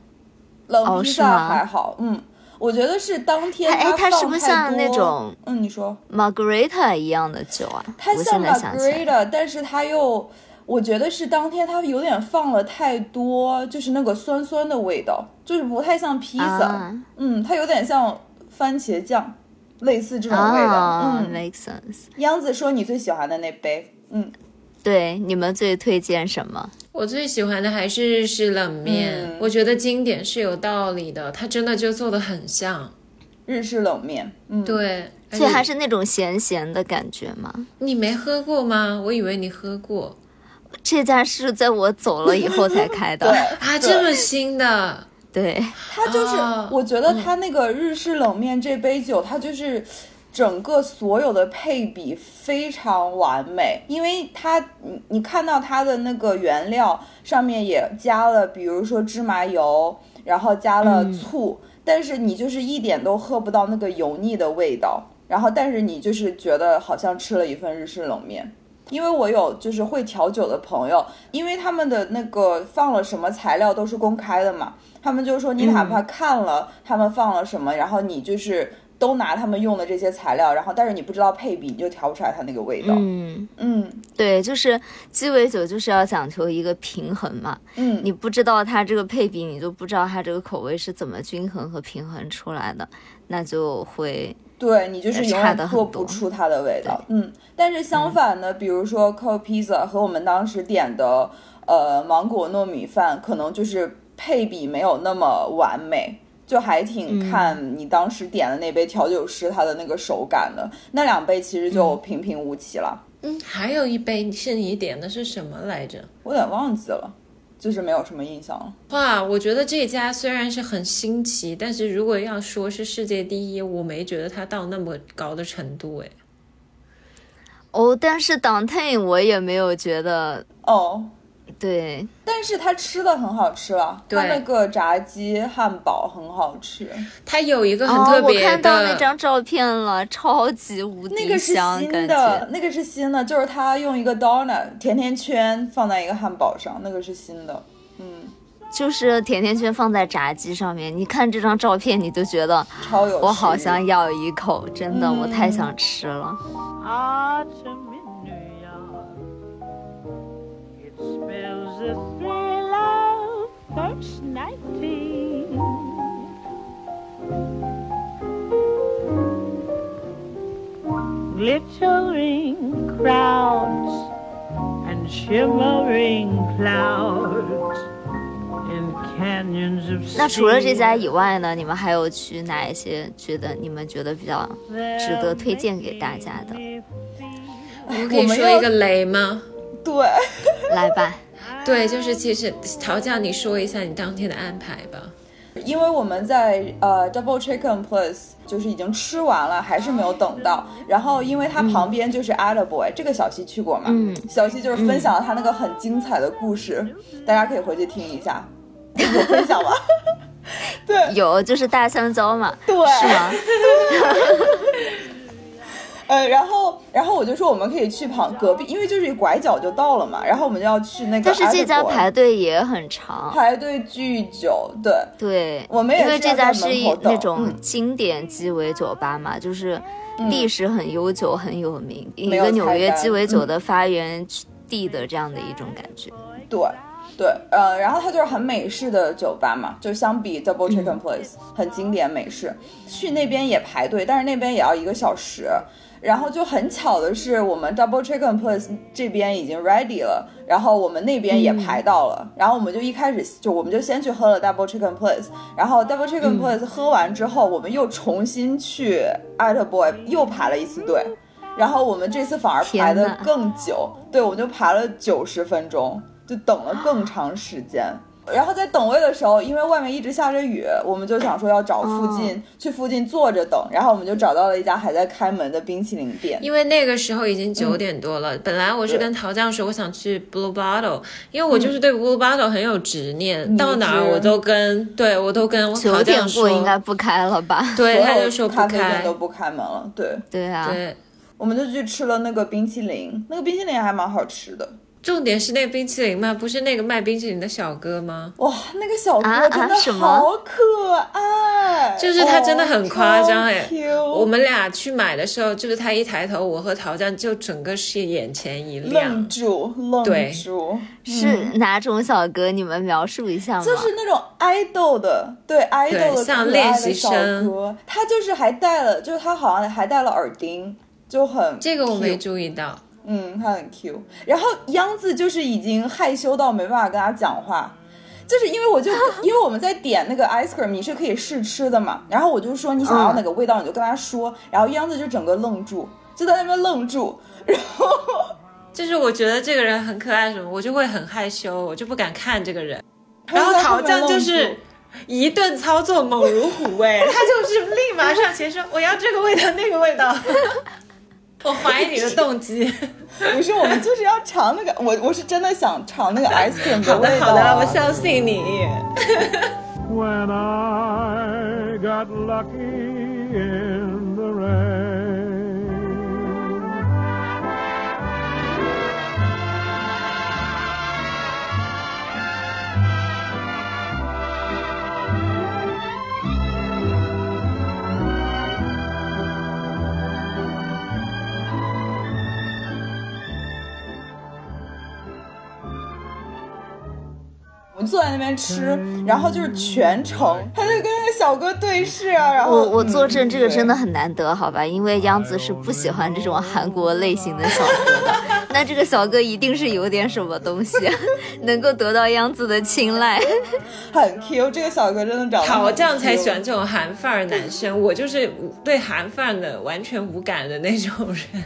冷披萨还好，嗯，我觉得是当天哎，它放是不是太像那多种嗯，你说 Margarita 一样的酒啊？我它像，Margarita，但是它又，我觉得是当天它有点放了太多，就是那个酸酸的味道，就是不太像披萨，啊嗯，它有点像番茄酱，类似这种味道，啊嗯。，make sense。央子说你最喜欢的那杯，嗯，对，你们最推荐什么？我最喜欢的还是日式冷面，嗯我觉得经典是有道理的，它真的就做的很像。日式冷面，嗯，对，而且所以还是那种咸咸的感觉吗？你没喝过吗？我以为你喝过这家是在我走了以后才开的。对啊，这么新的，对，它就是，啊我觉得它那个日式冷面这杯酒，它就是整个所有的配比非常完美，因为它你你看到它的那个原料上面也加了，比如说芝麻油，然后加了醋。但是你就是一点都喝不到那个油腻的味道，然后但是你就是觉得好像吃了一份日式冷面。因为我有就是会调酒的朋友，因为他们的那个放了什么材料都是公开的嘛，他们就说你哪怕看了他们放了什么，然后你就是都拿他们用的这些材料，然后但是你不知道配比，你就调不出来它那个味道。嗯，嗯对，就是鸡尾酒就是要讲求一个平衡嘛。嗯，你不知道它这个配比，你就不知道它这个口味是怎么均衡和平衡出来的，那就会对你就是永差远做不出它的味道。嗯，但是相反呢，比如说 c o Pizza 和我们当时点的呃芒果糯米饭，可能就是配比没有那么完美。就还挺看你当时点的那杯调酒师他的那个手感的，那两杯其实就平平无奇了，嗯，还有一杯是你点的是什么来着？我有点忘记了，就是没有什么印象了。哇，我觉得这家虽然是很新奇，但是如果要说是世界第一，我没觉得它到那么高的程度哎。哦，但是 Downtown 我也没有觉得，哦，对，但是他吃的很好吃了，他那个炸鸡汉堡很好吃。他有一个很哦，我特别看到那，张照片了，超级无敌那个是香，新感的觉，那个是新的，就是他用一个 donut 甜甜圈放在一个汉堡上，那个是新的。嗯，就是甜甜圈放在炸鸡上面，你看这张照片，你就觉得超有。我好想咬一口，真的，嗯我太想吃了。Autumn in Spells the thrill of first nighting. Glittering crowds and shimmering clouds in canyons of 那除了这家以外呢，你们还有去哪一些觉得你们觉得比较值得推荐给大家的？我们可以说一个雷吗？对，来吧，对，就是其实陶酱，你说一下你当天的安排吧。因为我们在呃 Double Chicken Plus 就是已经吃完了，还是没有等到。然后因为它旁边就是 Attaboy，、这个小西去过嘛？嗯小西就是分享了他那个很精彩的故事，大家可以回去听一下。有 分享吗？对有就是大香蕉嘛，对，是吗？呃，然后然后我就说我们可以去旁隔壁，因为就是一拐角就到了嘛。然后我们就要去那个但是这家排队也很长，排队巨久，对。对，我们也因为这家是一那种嗯经典鸡尾酒吧嘛，就是历史很悠久、很有名，一个纽约鸡尾酒嗯的发源地的这样的一种感觉。对对，呃，然后它就是很美式的酒吧嘛，就相比 Double Chicken Place、很经典美式。去那边也排队，但是那边也要一个小时。然后就很巧的是，我们 Double Chicken Place 这边已经 ready 了，然后我们那边也排到了，然后我们就一开始就我们就先去喝了 Double Chicken Place，然后 Double Chicken Place 喝完之后，我们又重新去 Attaboy 又排了一次队，然后我们这次反而排的更久，对，我们就排了九十分钟，就等了更长时间。然后在等位的时候，因为外面一直下着雨，我们就想说要找附近、去附近坐着等，然后我们就找到了一家还在开门的冰淇淋店。因为那个时候已经九点多了，本来我是跟陶酱说我想去 Blue Bottle，因为我就是对 Blue Bottle 很有执念，到哪儿我都跟对我都跟九陶点过酱说，应该不开了吧？对，他就说不咖啡店开都，不开门了。对，对啊，对。我们就去吃了那个冰淇淋，那个冰淇淋还蛮好吃的。重点是那冰淇淋吗，不是那个卖冰淇淋的小哥吗？哇，那个小啊哥真的好可爱，就是他真的很夸张哎哦我们俩去买的时候，就是他一抬头，我和陶酱就整个是眼前一亮愣。住，愣对住，是哪种小哥？你们描述一下吗？就是那种爱豆的，对爱豆的像可爱练习的小生哥，他就是还戴了，就是他好像还戴了耳钉，就很这个我没注意到。嗯，他很 Q。然后央子就是已经害羞到没办法跟他讲话，就是因为我就 因为我们在点那个 ice cream，你是可以试吃的嘛，然后我就说你想要哪个味道，你就跟他说，然后央子就整个愣住，就在那边愣住，然后就是我觉得这个人很可爱什么，我就会很害羞，我就不敢看这个人。然后他就在后陶酱面愣住就是一顿操作猛如虎哎，他就是立马上前说我要这个味道那个味道。我怀疑你的动机。不是我们就是要尝那个，我我是真的想尝那个 ice cream 好味道啊。的好的，我相信你。When I got lucky in the rain. “坐在那边吃，然后就是全程，他就跟那个小哥对视啊，然后我我作证，这个真的很难得，好吧？因为央子是不喜欢这种韩国类型的小哥的，那这个小哥一定是有点什么东西，能够得到央子的青睐。很 Q，这个小哥真的长得很陶酱才喜欢这种韩范儿男生，我就是对韩范的完全无感的那种人。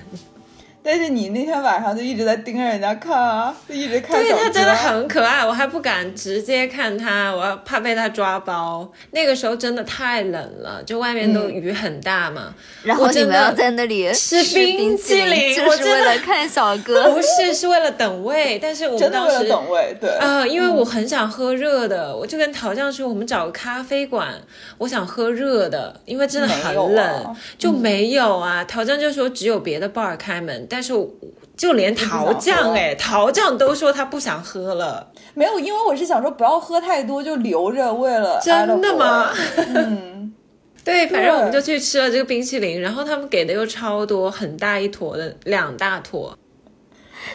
但是你那天晚上就一直在盯着人家看啊，就一直看小哥。对他真的很可爱，我还不敢直接看他，我要怕被他抓包。那个时候真的太冷了，就外面都雨很大嘛。然后我真的你们要在那里吃冰冰淇淋就是我真的为了看小哥。不是，是为了等位，但是我们真的为了当时等位，对，啊、因为我很想喝热的，我就跟陶酱说，我们找个咖啡馆，我想喝热的，因为真的很冷，啊就没有啊。陶酱就说只有别的 bar 开门，但是我就连桃酱哎，桃酱都说他不想喝了，没有，因为我是想说不要喝太多，就留着为了真的吗 嗯，对，反正我们就去吃了这个冰淇淋，然后他们给的又超多，很大一坨的，两大坨。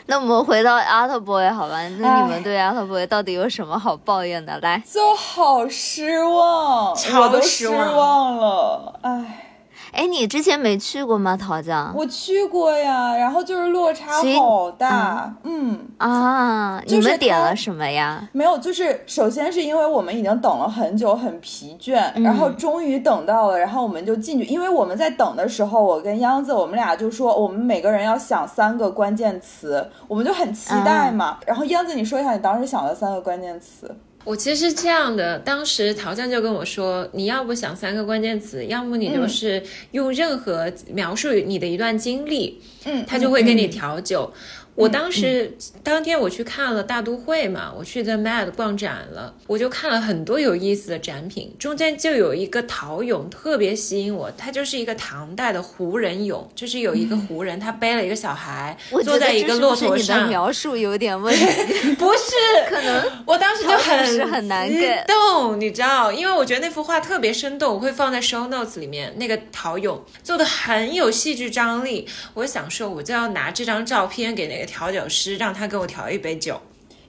那我们回到 Art Boy 好吧？那你们对 Art Boy 到底有什么好抱怨的？来，就好失望，超我都失望了，唉。哎，你之前没去过吗？陶酱我去过呀，然后就是落差好大，嗯啊，就是你们点了什么呀？没有，就是首先是因为我们已经等了很久，很疲倦，嗯然后终于等到了，然后我们就进去。因为我们在等的时候，我跟央子我们俩就说，我们每个人要想三个关键词，我们就很期待嘛。然后央子，你说一下你当时想的三个关键词。我其实是这样的，当时陶酱就跟我说，你要不想三个关键词，要么你就是用任何描述你的一段经历，嗯，他就会给你调酒。我当时、当天我去看了大都会嘛，我去 The Mad 逛展了，我就看了很多有意思的展品，中间就有一个陶俑特别吸引我，它就是一个唐代的胡人俑，就是有一个胡人，他背了一个小孩，坐在一个骆驼上，描述有点问题，不是，可能我当时就很是很难动，你知道，因为我觉得那幅画特别生动，我会放在 show notes 里面。那个陶俑做的很有戏剧张力，我想说，我就要拿这张照片给那个调酒师，让他给我调一杯酒。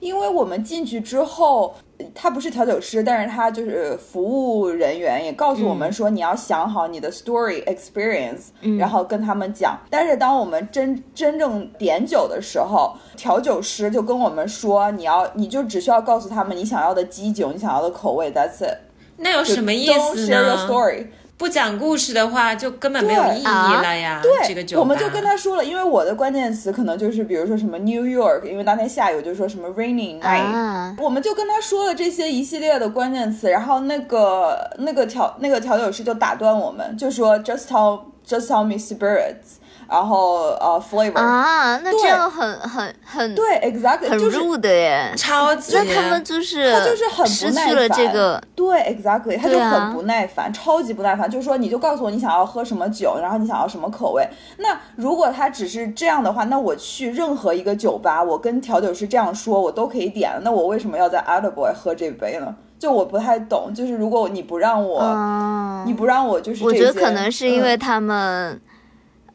因为我们进去之后，他不是调酒师，但是他就是服务人员，也告诉我们说你要想好你的 story experience，、然后跟他们讲。但是当我们真真正点酒的时候，调酒师就跟我们说，你要你就只需要告诉他们你想要的基酒，你想要的口味，that's it。那有什么意 Don't 思 share your 呢？不讲故事的话，就根本没有意义了呀。这个对，我们就跟他说了，因为我的关键词可能就是比如说什么 New York，因为当天下雨，我就说什么 raining night，、啊，我们就跟他说了这些一系列的关键词，然后那个那个调那个调酒师就打断我们，就说 just tell just tell me spirits，然后呃 flavor，、啊，那这样很很很对 exactly 很就是。rude 耶。超级。那他们就是他就是很失不耐去了这烦个对，exactly，他就很不耐烦，超级不耐烦。就是说，你就告诉我你想要喝什么酒，然后你想要什么口味。那如果他只是这样的话，那我去任何一个酒吧，我跟调酒师这样说，我都可以点。那我为什么要在 d Boy 喝这杯呢？就我不太懂，就是如果你不让我，啊，你不让我，就是我觉得可能是因为嗯他们，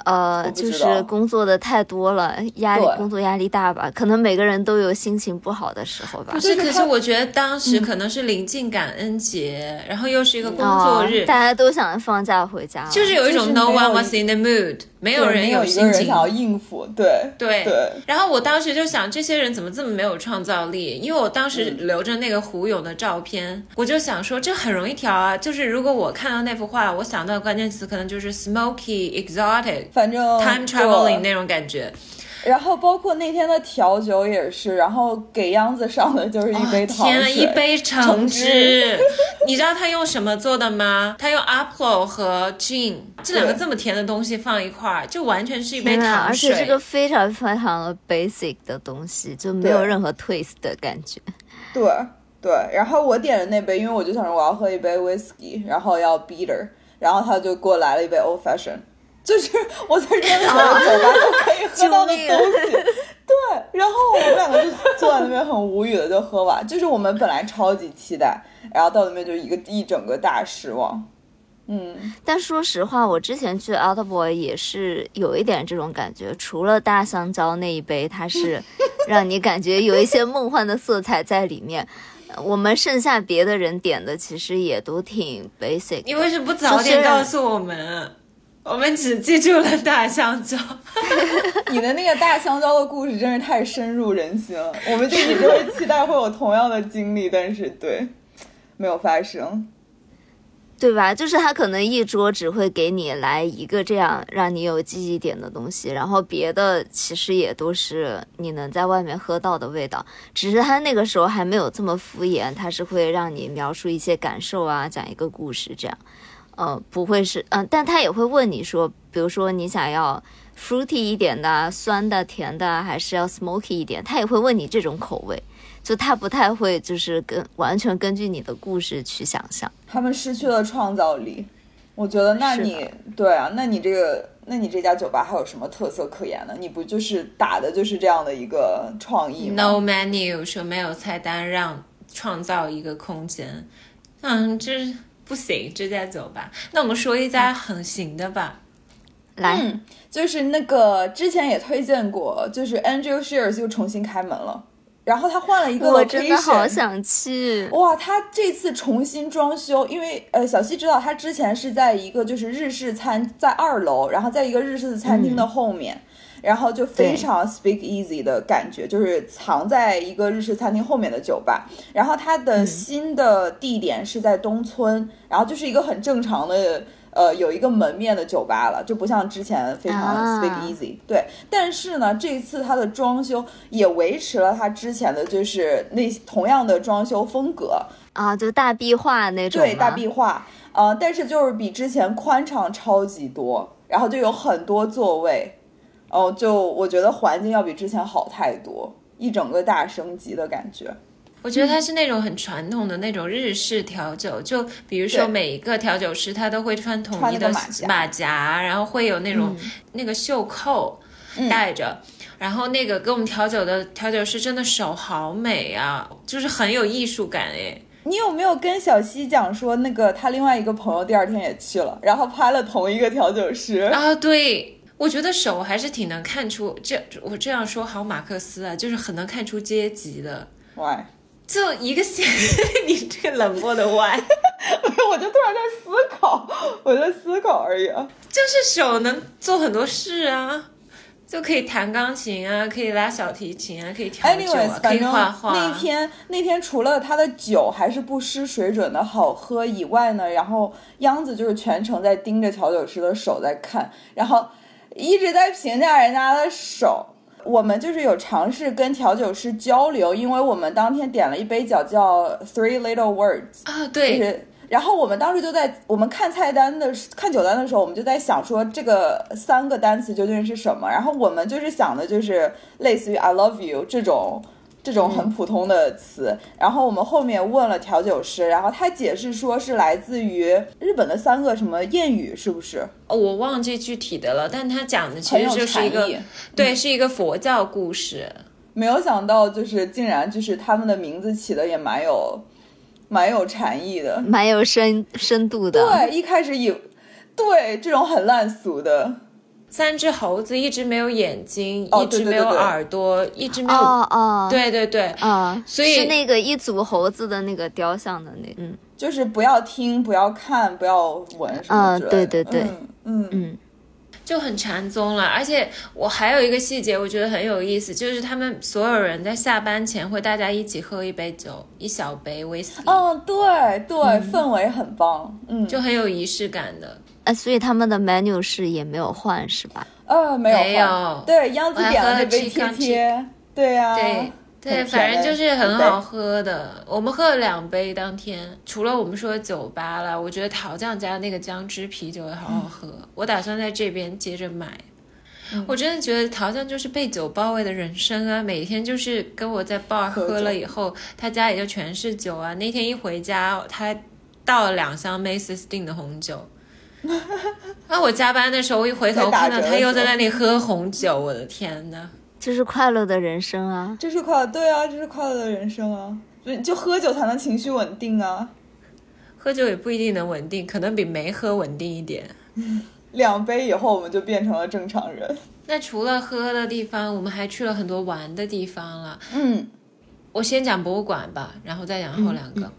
呃，就是工作的太多了，压力工作压力大吧，可能每个人都有心情不好的时候吧。不。是，可是我觉得当时可能是临近感恩节，然后又是一个工作哦日，大家都想放假回家，就是有一种 no one was in the mood，没有人有心情。要应付，对对对。然后我当时就想，这些人怎么这么没有创造力？因为我当时嗯留着那个胡勇的照片，我就想说，这很容易调啊。就是如果我看到那幅画，我想到的关键词可能就是 smoky、exotic、反正 time traveling 那种感觉。然后包括那天的调酒也是，然后给央子上的就是一杯糖水，天呐，一杯橙橙汁汁，你知道他用什么做的吗？他用 apple 和 gin 这两个这么甜的东西放一块儿，就完全是一杯糖水。而且这个非常非常的 basic 的东西，就没有任何 twist 的感觉。对对，然后我点的那杯，因为我就想着我要喝一杯 whisky，然后要 bitter，然后他就给我来了一杯 old fashion，就是我在任何的酒吧 都可以喝到的东西。对，然后我们两个就坐在那边很无语的就喝完，就是我们本来超级期待，然后到那边就一个一整个大失望。嗯，但说实话，我之前去 Out Boy 也是有一点这种感觉，除了大香蕉那一杯，它是 让你感觉有一些梦幻的色彩在里面。呃我们剩下别的人点的其实也都挺 basic 的。你为什么不早点告诉我们？我们只记住了大香蕉。你的那个大香蕉的故事真是太深入人心了，我们就一直会期待会有同样的经历，但是对，没有发生。对吧？就是他可能一桌只会给你来一个这样让你有记忆点的东西，然后别的其实也都是你能在外面喝到的味道，只是他那个时候还没有这么敷衍，他是会让你描述一些感受啊，讲一个故事这样，呃，不会是嗯、但他也会问你说，比如说你想要 fruity 一点的啊、酸的、甜的啊，还是要 smoky 一点，他也会问你这种口味，就他不太会就是跟完全根据你的故事去想象。他们失去了创造力。我觉得，那你对啊，那你这个，那你这家酒吧还有什么特色可言呢？你不就是打的就是这样的一个创意吗 No menu 说没有菜单，让创造一个空间。嗯，这不行，这家走吧。那我们说一家很行的吧。来，嗯，就是那个之前也推荐过，就是 Angel Shares 又重新开门了，然后他换了一个 location，我真的好想去。哇，他这次重新装修，因为呃，小西知道他之前是在一个就是日式餐，在二楼，然后在一个日式餐厅的后面，然后就非常 speak easy 的感觉，就是藏在一个日式餐厅后面的酒吧。然后它的新的地点是在东村，然后就是一个很正常的。呃，有一个门面的酒吧了，就不像之前非常啊。speak easy、对，但是呢，这一次它的装修也维持了它之前的就是那同样的装修风格，啊，就大壁画那种对大壁画，呃，但是就是比之前宽敞超级多，然后就有很多座位，哦、就我觉得环境要比之前好太多，一整个大升级的感觉。我觉得它是那种很传统的那种日式调酒，就比如说每一个调酒师他都会穿统一的马甲，然后会有那种、那个袖扣戴着。然后那个给我们调酒的调酒师真的手好美啊，就是很有艺术感哎。你有没有跟小西讲说，那个他另外一个朋友第二天也去了，然后拍了同一个调酒师？啊，对，我觉得手还是挺能看出这我这样说好马克思啊，就是很能看出阶级的。喂，就一个线，你这个冷漠的 Y，我就突然在思考，我在思考而已啊。就是手能做很多事啊，就可以弹钢琴啊，可以拉小提琴啊，可以调酒 Anyways，啊，可以画画。那天那天除了他的酒还是不失水准的好喝以外呢，然后央子就是全程在盯着调酒师的手在看，然后一直在评价人家的手。我们就是有尝试跟调酒师交流，因为我们当天点了一杯酒叫 Three Little Words，啊，就对，是，然后我们当时就在我们看菜单的时看酒单的时候，我们就在想说这个三个单词究竟是什么。然后我们就是想的就是类似于 I love you 这种这种很普通的词。然后我们后面问了调酒师，然后他解释说是来自于日本的三个什么谚语，是不是？哦我忘记具体的了，但他讲的其实就是一个对，是一个佛教故事。没有想到就是竟然就是他们的名字起的也蛮有蛮有禅意的。蛮有深深度的。对，一开始以对这种很烂俗的。三只猴子一直没有眼睛，哦一直没有对对对对耳朵，一直没有。哦哦，，对对对，啊，所以是那个一组猴子的那个雕像的那，嗯就是不要听、不要看、不要闻什么啊之类的。对对对嗯嗯嗯，就很禅宗了。而且我还有一个细节，我觉得很有意思，就是他们所有人在下班前会大家一起喝一杯酒，一小杯威士忌，嗯，对对，氛围很棒。嗯，就很有仪式感的。呃，所以他们的 menu 是也没有换是吧？呃没有没有对，央子我还点了喝了那杯贴贴，对呀、对对，反正就是很很好喝的。我们喝了两杯，当天除了我们说酒吧了，我觉得桃酱家那个姜汁啤酒也好好喝，我打算在这边接着买。我真的觉得桃酱就是被酒包围的人生啊！每天就是跟我在 bar 喝了以后，他家里就全是酒啊。那天一回家，他倒了两箱 Macy's Dean 的红酒。那我加班的时候，我一回头看到他又在那里喝红酒，我的天呐！这是快乐的人生啊！这是快对啊，这是快乐的人生啊！就就喝酒才能情绪稳定啊，喝酒也不一定能稳定，可能比没喝稳定一点。两杯以后我们就变成了正常人。那除了喝的地方，我们还去了很多玩的地方了。嗯，我先讲博物馆吧，然后再讲后两个。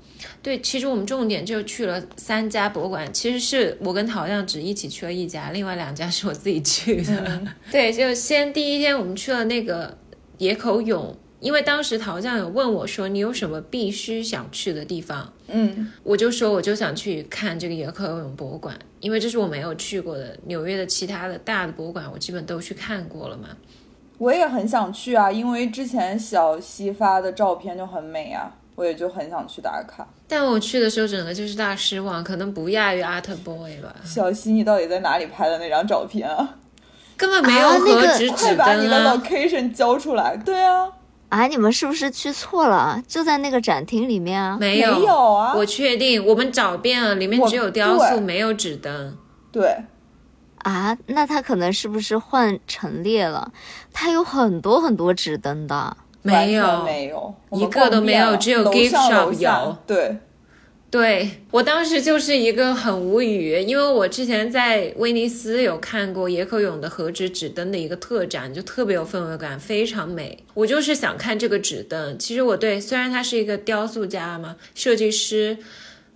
对，其实我们重点就去了三家博物馆，其实是我跟陶亮只一起去了一家，另外两家是我自己去的。对，就先第一天我们去了那个野口勇，因为当时陶酱有问我说你有什么必须想去的地方，嗯，我就说我就想去看这个野口勇博物馆，因为这是我没有去过的。纽约的其他的大的博物馆我基本都去看过了嘛。我也很想去啊，因为之前小西发的照片就很美啊，我也就很想去打卡。但我去的时候整个就是大失望，可能不亚于 Art Boy 吧，小西，你到底在哪里拍的那张照片啊？根本没有啊那个何止快指把你的灯啊！location 交出来。对啊，啊，你们是不是去错了？就在那个展厅里面啊。没有没有啊我确定，我们找遍了，里面只有雕塑，没有纸灯。对，啊，那他可能是不是换陈列了？他有很多很多纸灯的。没有没有，一个都没有只有 gift shop 有对，对我当时就是一个很无语，因为我之前在威尼斯有看过野口勇的和纸纸灯的一个特展，就特别有氛围感，非常美。我就是想看这个纸灯。其实我对虽然他是一个雕塑家嘛，设计师，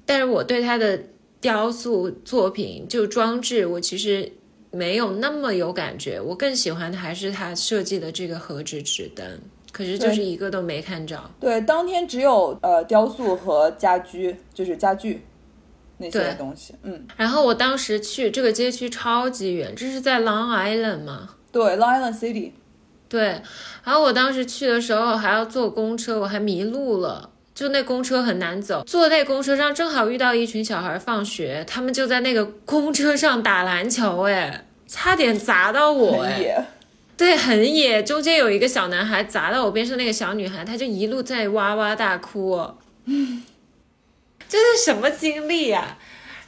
但是我对他的雕塑作品就装置，我其实没有那么有感觉。我更喜欢的还是他设计的这个和纸纸灯，可是就是一个都没看着。对，当天只有呃雕塑和家居，就是家具那些东西。嗯，然后我当时去这个街区超级远，这是在 Long Island 吗？对，Long Island City。对，然后我当时去的时候还要坐公车，我还迷路了。就那公车很难走，坐那公车上正好遇到一群小孩放学，他们就在那个公车上打篮球，哎，差点砸到我，哎，野，对，很野。中间有一个小男孩砸到我边上那个小女孩，她就一路在哇哇大哭、哦，这是什么经历呀、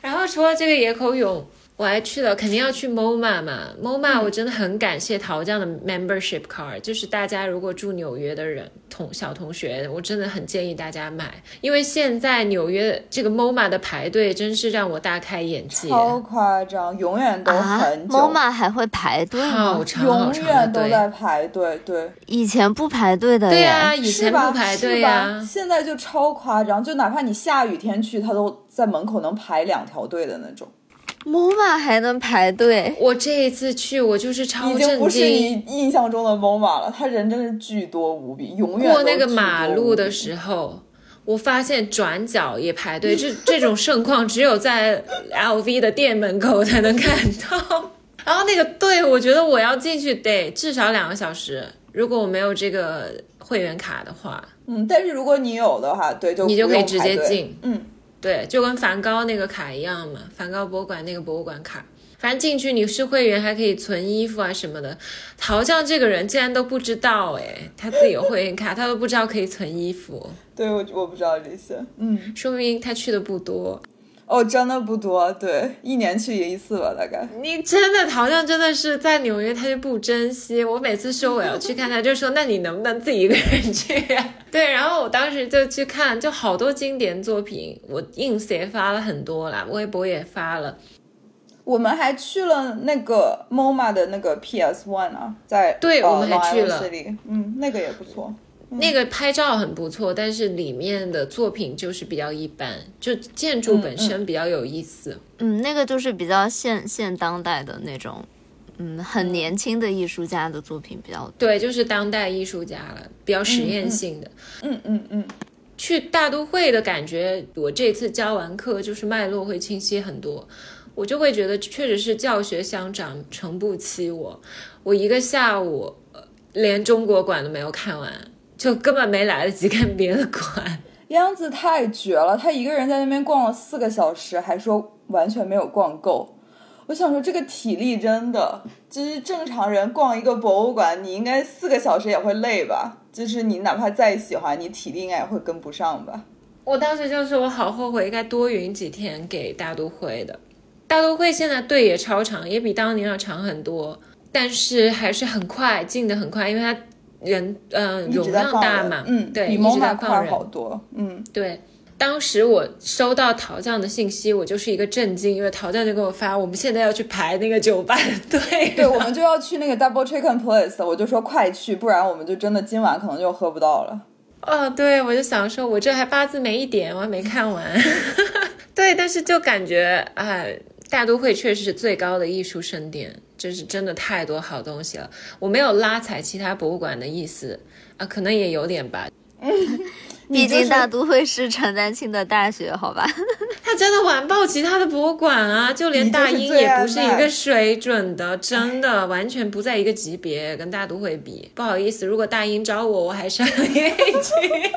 然后除了这个野口勇，我还去了，肯定要去 MoMA 嘛。MoMA 我真的很感谢陶匠的 membership card，就是大家如果住纽约的人同小同学，我真的很建议大家买，因为现在纽约这个 MoMA 的排队真是让我大开眼界，超夸张，永远都啊很久。，MoMA 还会排队吗？好长永。远都在排队，对，以前不排队的耶。对啊，以前不排队呀、吧现在就超夸张，就哪怕你下雨天去，他都在门口能排两条队的那种，MoMA 还能排队，我这一次去，我就是超震已经不是惊。你印象中的 MoMA 了，他人真的是巨多无比，永远过那个马路的时候，我发现转角也排队，这 这种盛况只有在 LV 的店门口才能看到。然后那个队，我觉得我要进去得至少两个小时，如果我没有这个会员卡的话，嗯，但是如果你有的话，对，就你就可以直接进。嗯，对，就跟梵高那个卡一样嘛，梵高博物馆那个博物馆卡。反正进去你是会员，还可以存衣服啊什么的。陶匠这个人竟然都不知道哎，他自己有会员卡，他都不知道可以存衣服，对我我不知道这些，嗯，说明他去的不多。哦，真的不多，对，一年去一次吧，大概。你真的好像真的是在纽约，他就不珍惜。我每次说我要去看他，就说那你能不能自己一个人去啊？对，然后我当时就去看，就好多经典作品，我 ins 也发了很多啦，微博也发了。我们还去了那个 MoMA 的那个 PS One 啊，在呃对我们还去了嗯，那个也不错。那个拍照很不错，但是里面的作品就是比较一般，就建筑本身比较有意思。嗯，那个就是比较现现当代的那种，嗯，很年轻的艺术家的作品比较多。对，就是当代艺术家了，比较实验性的。嗯嗯嗯，去大都会的感觉，我这次教完课就是脉络会清晰很多，我就会觉得确实是教学相长，诚不欺我。我一个下午呃连中国馆都没有看完，就根本没来得及看别的馆。央子太绝了，他一个人在那边逛了四个小时，还说完全没有逛够。我想说，这个体力真的，就是正常人逛一个博物馆，你应该四个小时也会累吧？就是你哪怕再喜欢，你体力应该也会跟不上吧？我当时就是，我好后悔，应该多匀几天给大都会的。大都会现在队也超长，也比当年要长很多，但是还是很快，进的很快，因为它人嗯、容量大嘛，嗯，对，比蒙马快在放人。好多，嗯，对，当时我收到陶匠的信息，我就是一个震惊，因为陶匠就给我发，我们现在要去排那个酒吧的队。对，我们就要去那个 Double Chicken Place，我就说快去，不然我们就真的今晚可能就喝不到了。哦，对，我就想说，我这还八字没一点，我还没看完。对，但是就感觉，哎，大都会确实是最高的艺术盛典，就是真的太多好东西了。我没有拉踩其他博物馆的意思啊，可能也有点吧。毕竟大都会是陈丹青的大学，好吧？他真的完爆其他的博物馆啊，就连大英也不是一个水准的，真的完全不在一个级别，跟大都会比。不好意思，如果大英招我，我还是很愿意去。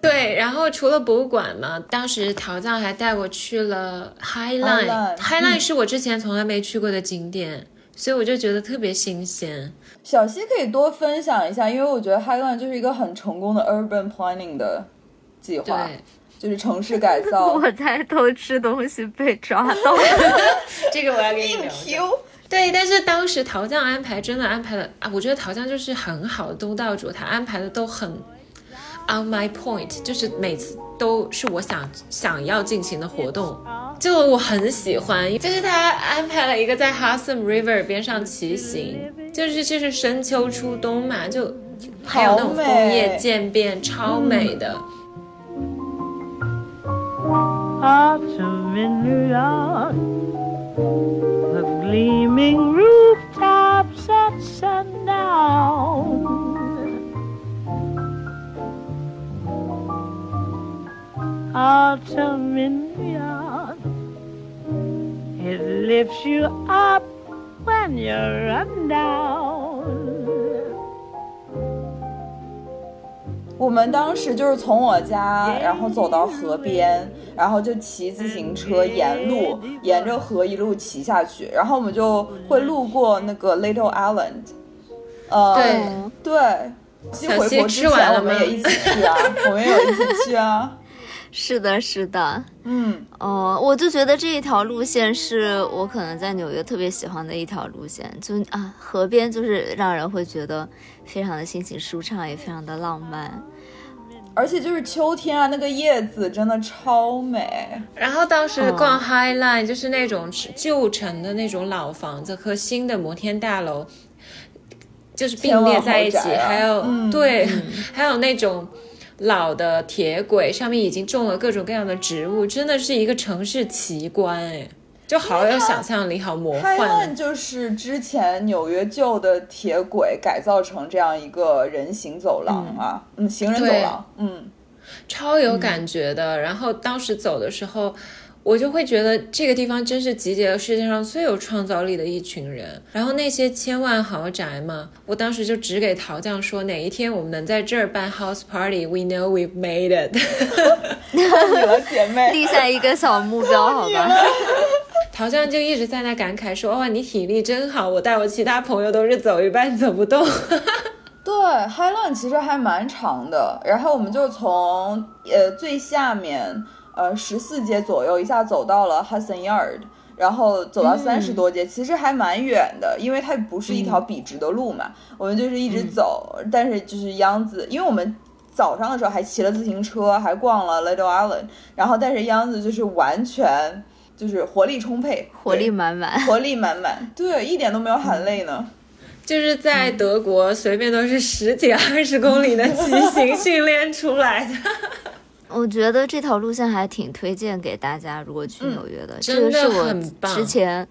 对，然后除了博物馆嘛，当时陶匠还带我去了 Highline，Highline。嗯 Highline 是我之前从来没去过的景点，所以我就觉得特别新鲜。小溪可以多分享一下，因为我觉得 Highline 就是一个很成功的 urban planning 的计划，对，就是城市改造。我在偷吃东西被抓到了。这个我要给你聊对，但是当时陶匠安排真的安排的啊，我觉得陶匠就是很好的东道主，他安排的都很 on my point，就是每次都是我想想要进行的活动，就我很喜欢。就是他安排了一个在 Hudson River 边上骑行，就是就是深秋初冬嘛，就还有那种枫叶渐变，超美的。Autumn Autumn in New York, it lifts you up when you're run down. 我们当时就是从我家，然后走到河边，然后就骑自行车沿路沿着河一路骑下去，然后我们就会路过那个 Little Island，呃，对对，鸡小溪回国之吃完了吗？前我们也一起去啊，我们也有一起去啊，是的，是的。嗯，哦，我就觉得这一条路线是我可能在纽约特别喜欢的一条路线，就啊，河边就是让人会觉得非常的心情舒畅，也非常的浪漫。而且就是秋天啊，那个叶子真的超美，然后当时逛嗯。High Line 就是那种旧城的那种老房子和新的摩天大楼，就是并列在一起，还有、嗯。对，还有那种老的铁轨上面已经种了各种各样的植物，真的是一个城市奇观哎，就好有想象力，好魔幻。就是之前纽约旧的铁轨改造成这样一个人行走廊啊，嗯，行人走廊，嗯，超有感觉的。然后当时走的时候，我就会觉得这个地方真是集结了世界上最有创造力的一群人。然后那些千万豪宅嘛，我当时就只给陶匠说，哪一天我们能在这儿办 house party，we know we've made it。你了姐妹，立下一个小目标，好吧？陶匠就一直在那感慨说：“哇，你体力真好，我带我其他朋友都是走一半走不动。对，Highline 其实还蛮长的，然后我们就从呃最下面呃十四街左右一下走到了 Hudson Yard，然后走到三十多街，其实还蛮远的，因为它不是一条笔直的路嘛，我们就是一直走，但是就是央子，因为我们。早上的时候还骑了自行车，还逛了 Little Island，然后但是央子就是完全就是活力充沛，活力满满。活力满满，对，一点都没有喊累呢。”就是在德国，随便都是十几二十公里的骑行训练出来的。我觉得这条路线还挺推荐给大家，如果去纽约的，这个是我之前，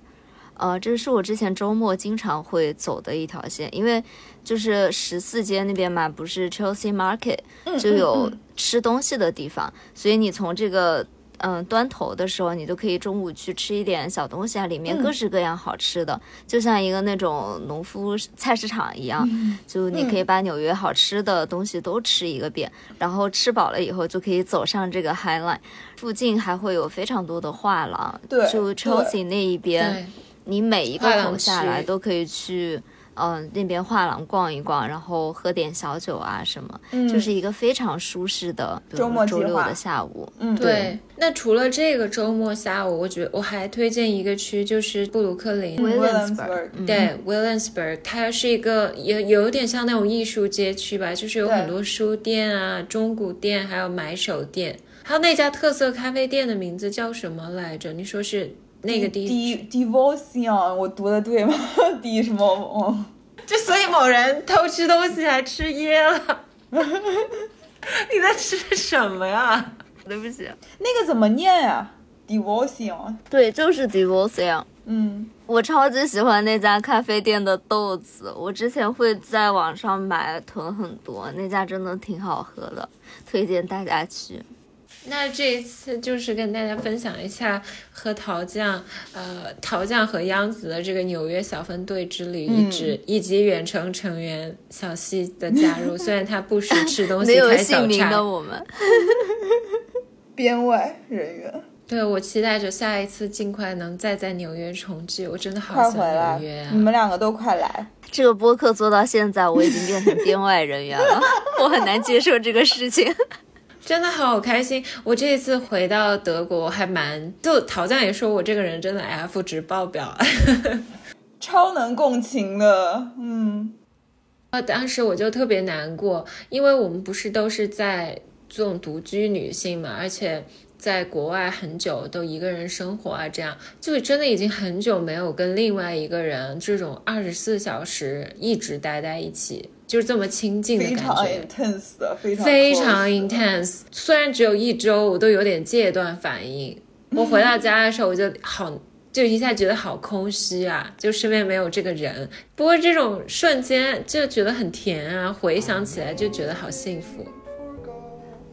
呃，这是我之前周末经常会走的一条线，因为就是十四街那边嘛，不是 Chelsea Market 就有吃东西的地方，所以你从这个嗯、端头的时候，你就可以中午去吃一点小东西啊，里面嗯。各式各样好吃的，就像一个那种农夫菜市场一样，就你可以把纽约好吃的东西都吃一个遍，然后吃饱了以后就可以走上这个 High Line，附近还会有非常多的画廊，对就 Chelsea 那一边。你每一个画廊口下来。都可以去，嗯、那边画廊逛一逛，然后喝点小酒啊什么，嗯就是一个非常舒适的周末周六的下午。嗯，对，那除了这个周末下午，我觉得我还推荐一个区，就是布鲁克林。Williamsburg，Williamsburg，对，Williamsburg，它是一个也有点像那种艺术街区吧，就是有很多书店啊、中古店，还有买手店。还有那家特色咖啡店的名字叫什么来着？你说是那个地 D Devotion，我读的对吗？D 什么？哦，就所以某人偷吃东西还吃噎了。你在吃什么呀？对不起，那个怎么念呀？Devotion，对，就是 Devotion。嗯，我超级喜欢那家咖啡店的豆子，我之前会在网上买囤很多，那家真的挺好喝的，推荐大家去。那这一次就是跟大家分享一下和陶酱，呃，陶酱和央子的这个纽约小分队之旅一直，以及远程成员小西的加入。虽然他不时吃东西没有姓名，的我们，编外人员，对我期待着下一次尽快能再在纽约重聚。我真的好快喜回来欢纽约！啊！你们两个都快来。这个播客做到现在，我已经变成编外人员了，我很难接受这个事情。真的好开心！我这一次回到德国还蛮，就陶酱也说我这个人真的 F 值爆表。超能共情的，嗯，呃，当时我就特别难过，因为我们不是都是在这种独居女性嘛，而且在国外很久都一个人生活啊，这样就真的已经很久没有跟另外一个人这种二十四小时一直待在一起，就是这么亲近的感非常觉。intense 的，非常非常 intense，虽然只有一周，我都有点戒断反应。我回到家的时候，我就好，就一下觉得好空虚啊，就身边没有这个人。不过这种瞬间就觉得很甜啊，回想起来就觉得好幸福。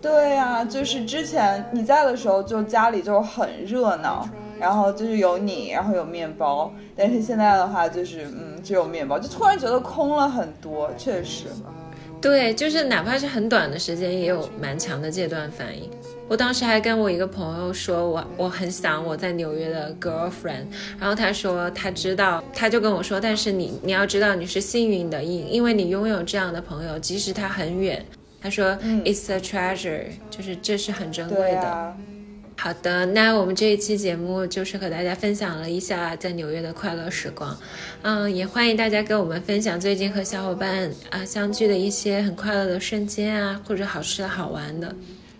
对呀、就是之前你在的时候，就家里就很热闹，然后就是有你，然后有面包。但是现在的话，就是嗯，只有面包，就突然觉得空了很多，确实。对，就是哪怕是很短的时间，也有蛮强的戒断反应。我当时还跟我一个朋友说我，我很想我在纽约的 girlfriend，然后他说他知道，他就跟我说，但是你你要知道你是幸运的，因因为你拥有这样的朋友，即使他很远。他说、it's a treasure，就是这是很珍贵的。好的，那我们这一期节目就是和大家分享了一下在纽约的快乐时光，嗯，也欢迎大家跟我们分享最近和小伙伴啊相聚的一些很快乐的瞬间啊，或者好吃的好玩的。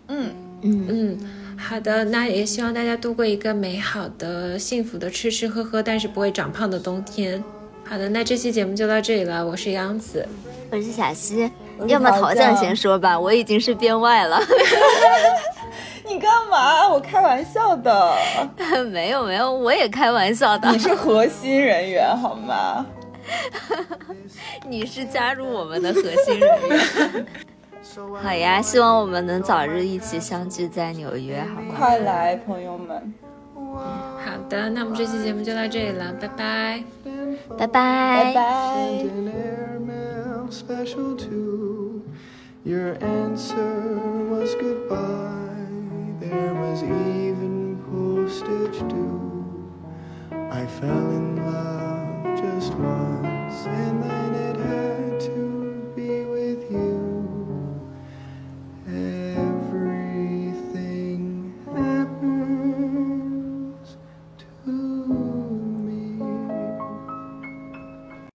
嗯，嗯，嗯，好的，那也希望大家度过一个美好的、幸福的吃吃喝喝，但是不会长胖的冬天。好的，那这期节目就到这里了，我是杨子。我是小西，要么陶陶匠匠先说吧，我已经是编外了。你干嘛？我开玩笑的，没有没有，我也开玩笑的你。是核心人员好吗？你是加入我们的核心人员。好呀，希望我们能早日一起相聚在纽约，好吗？快来，朋友们，好的，那我们这期节目就到这里了，拜拜。拜拜拜拜。There was even postage due. I fell in love just once and then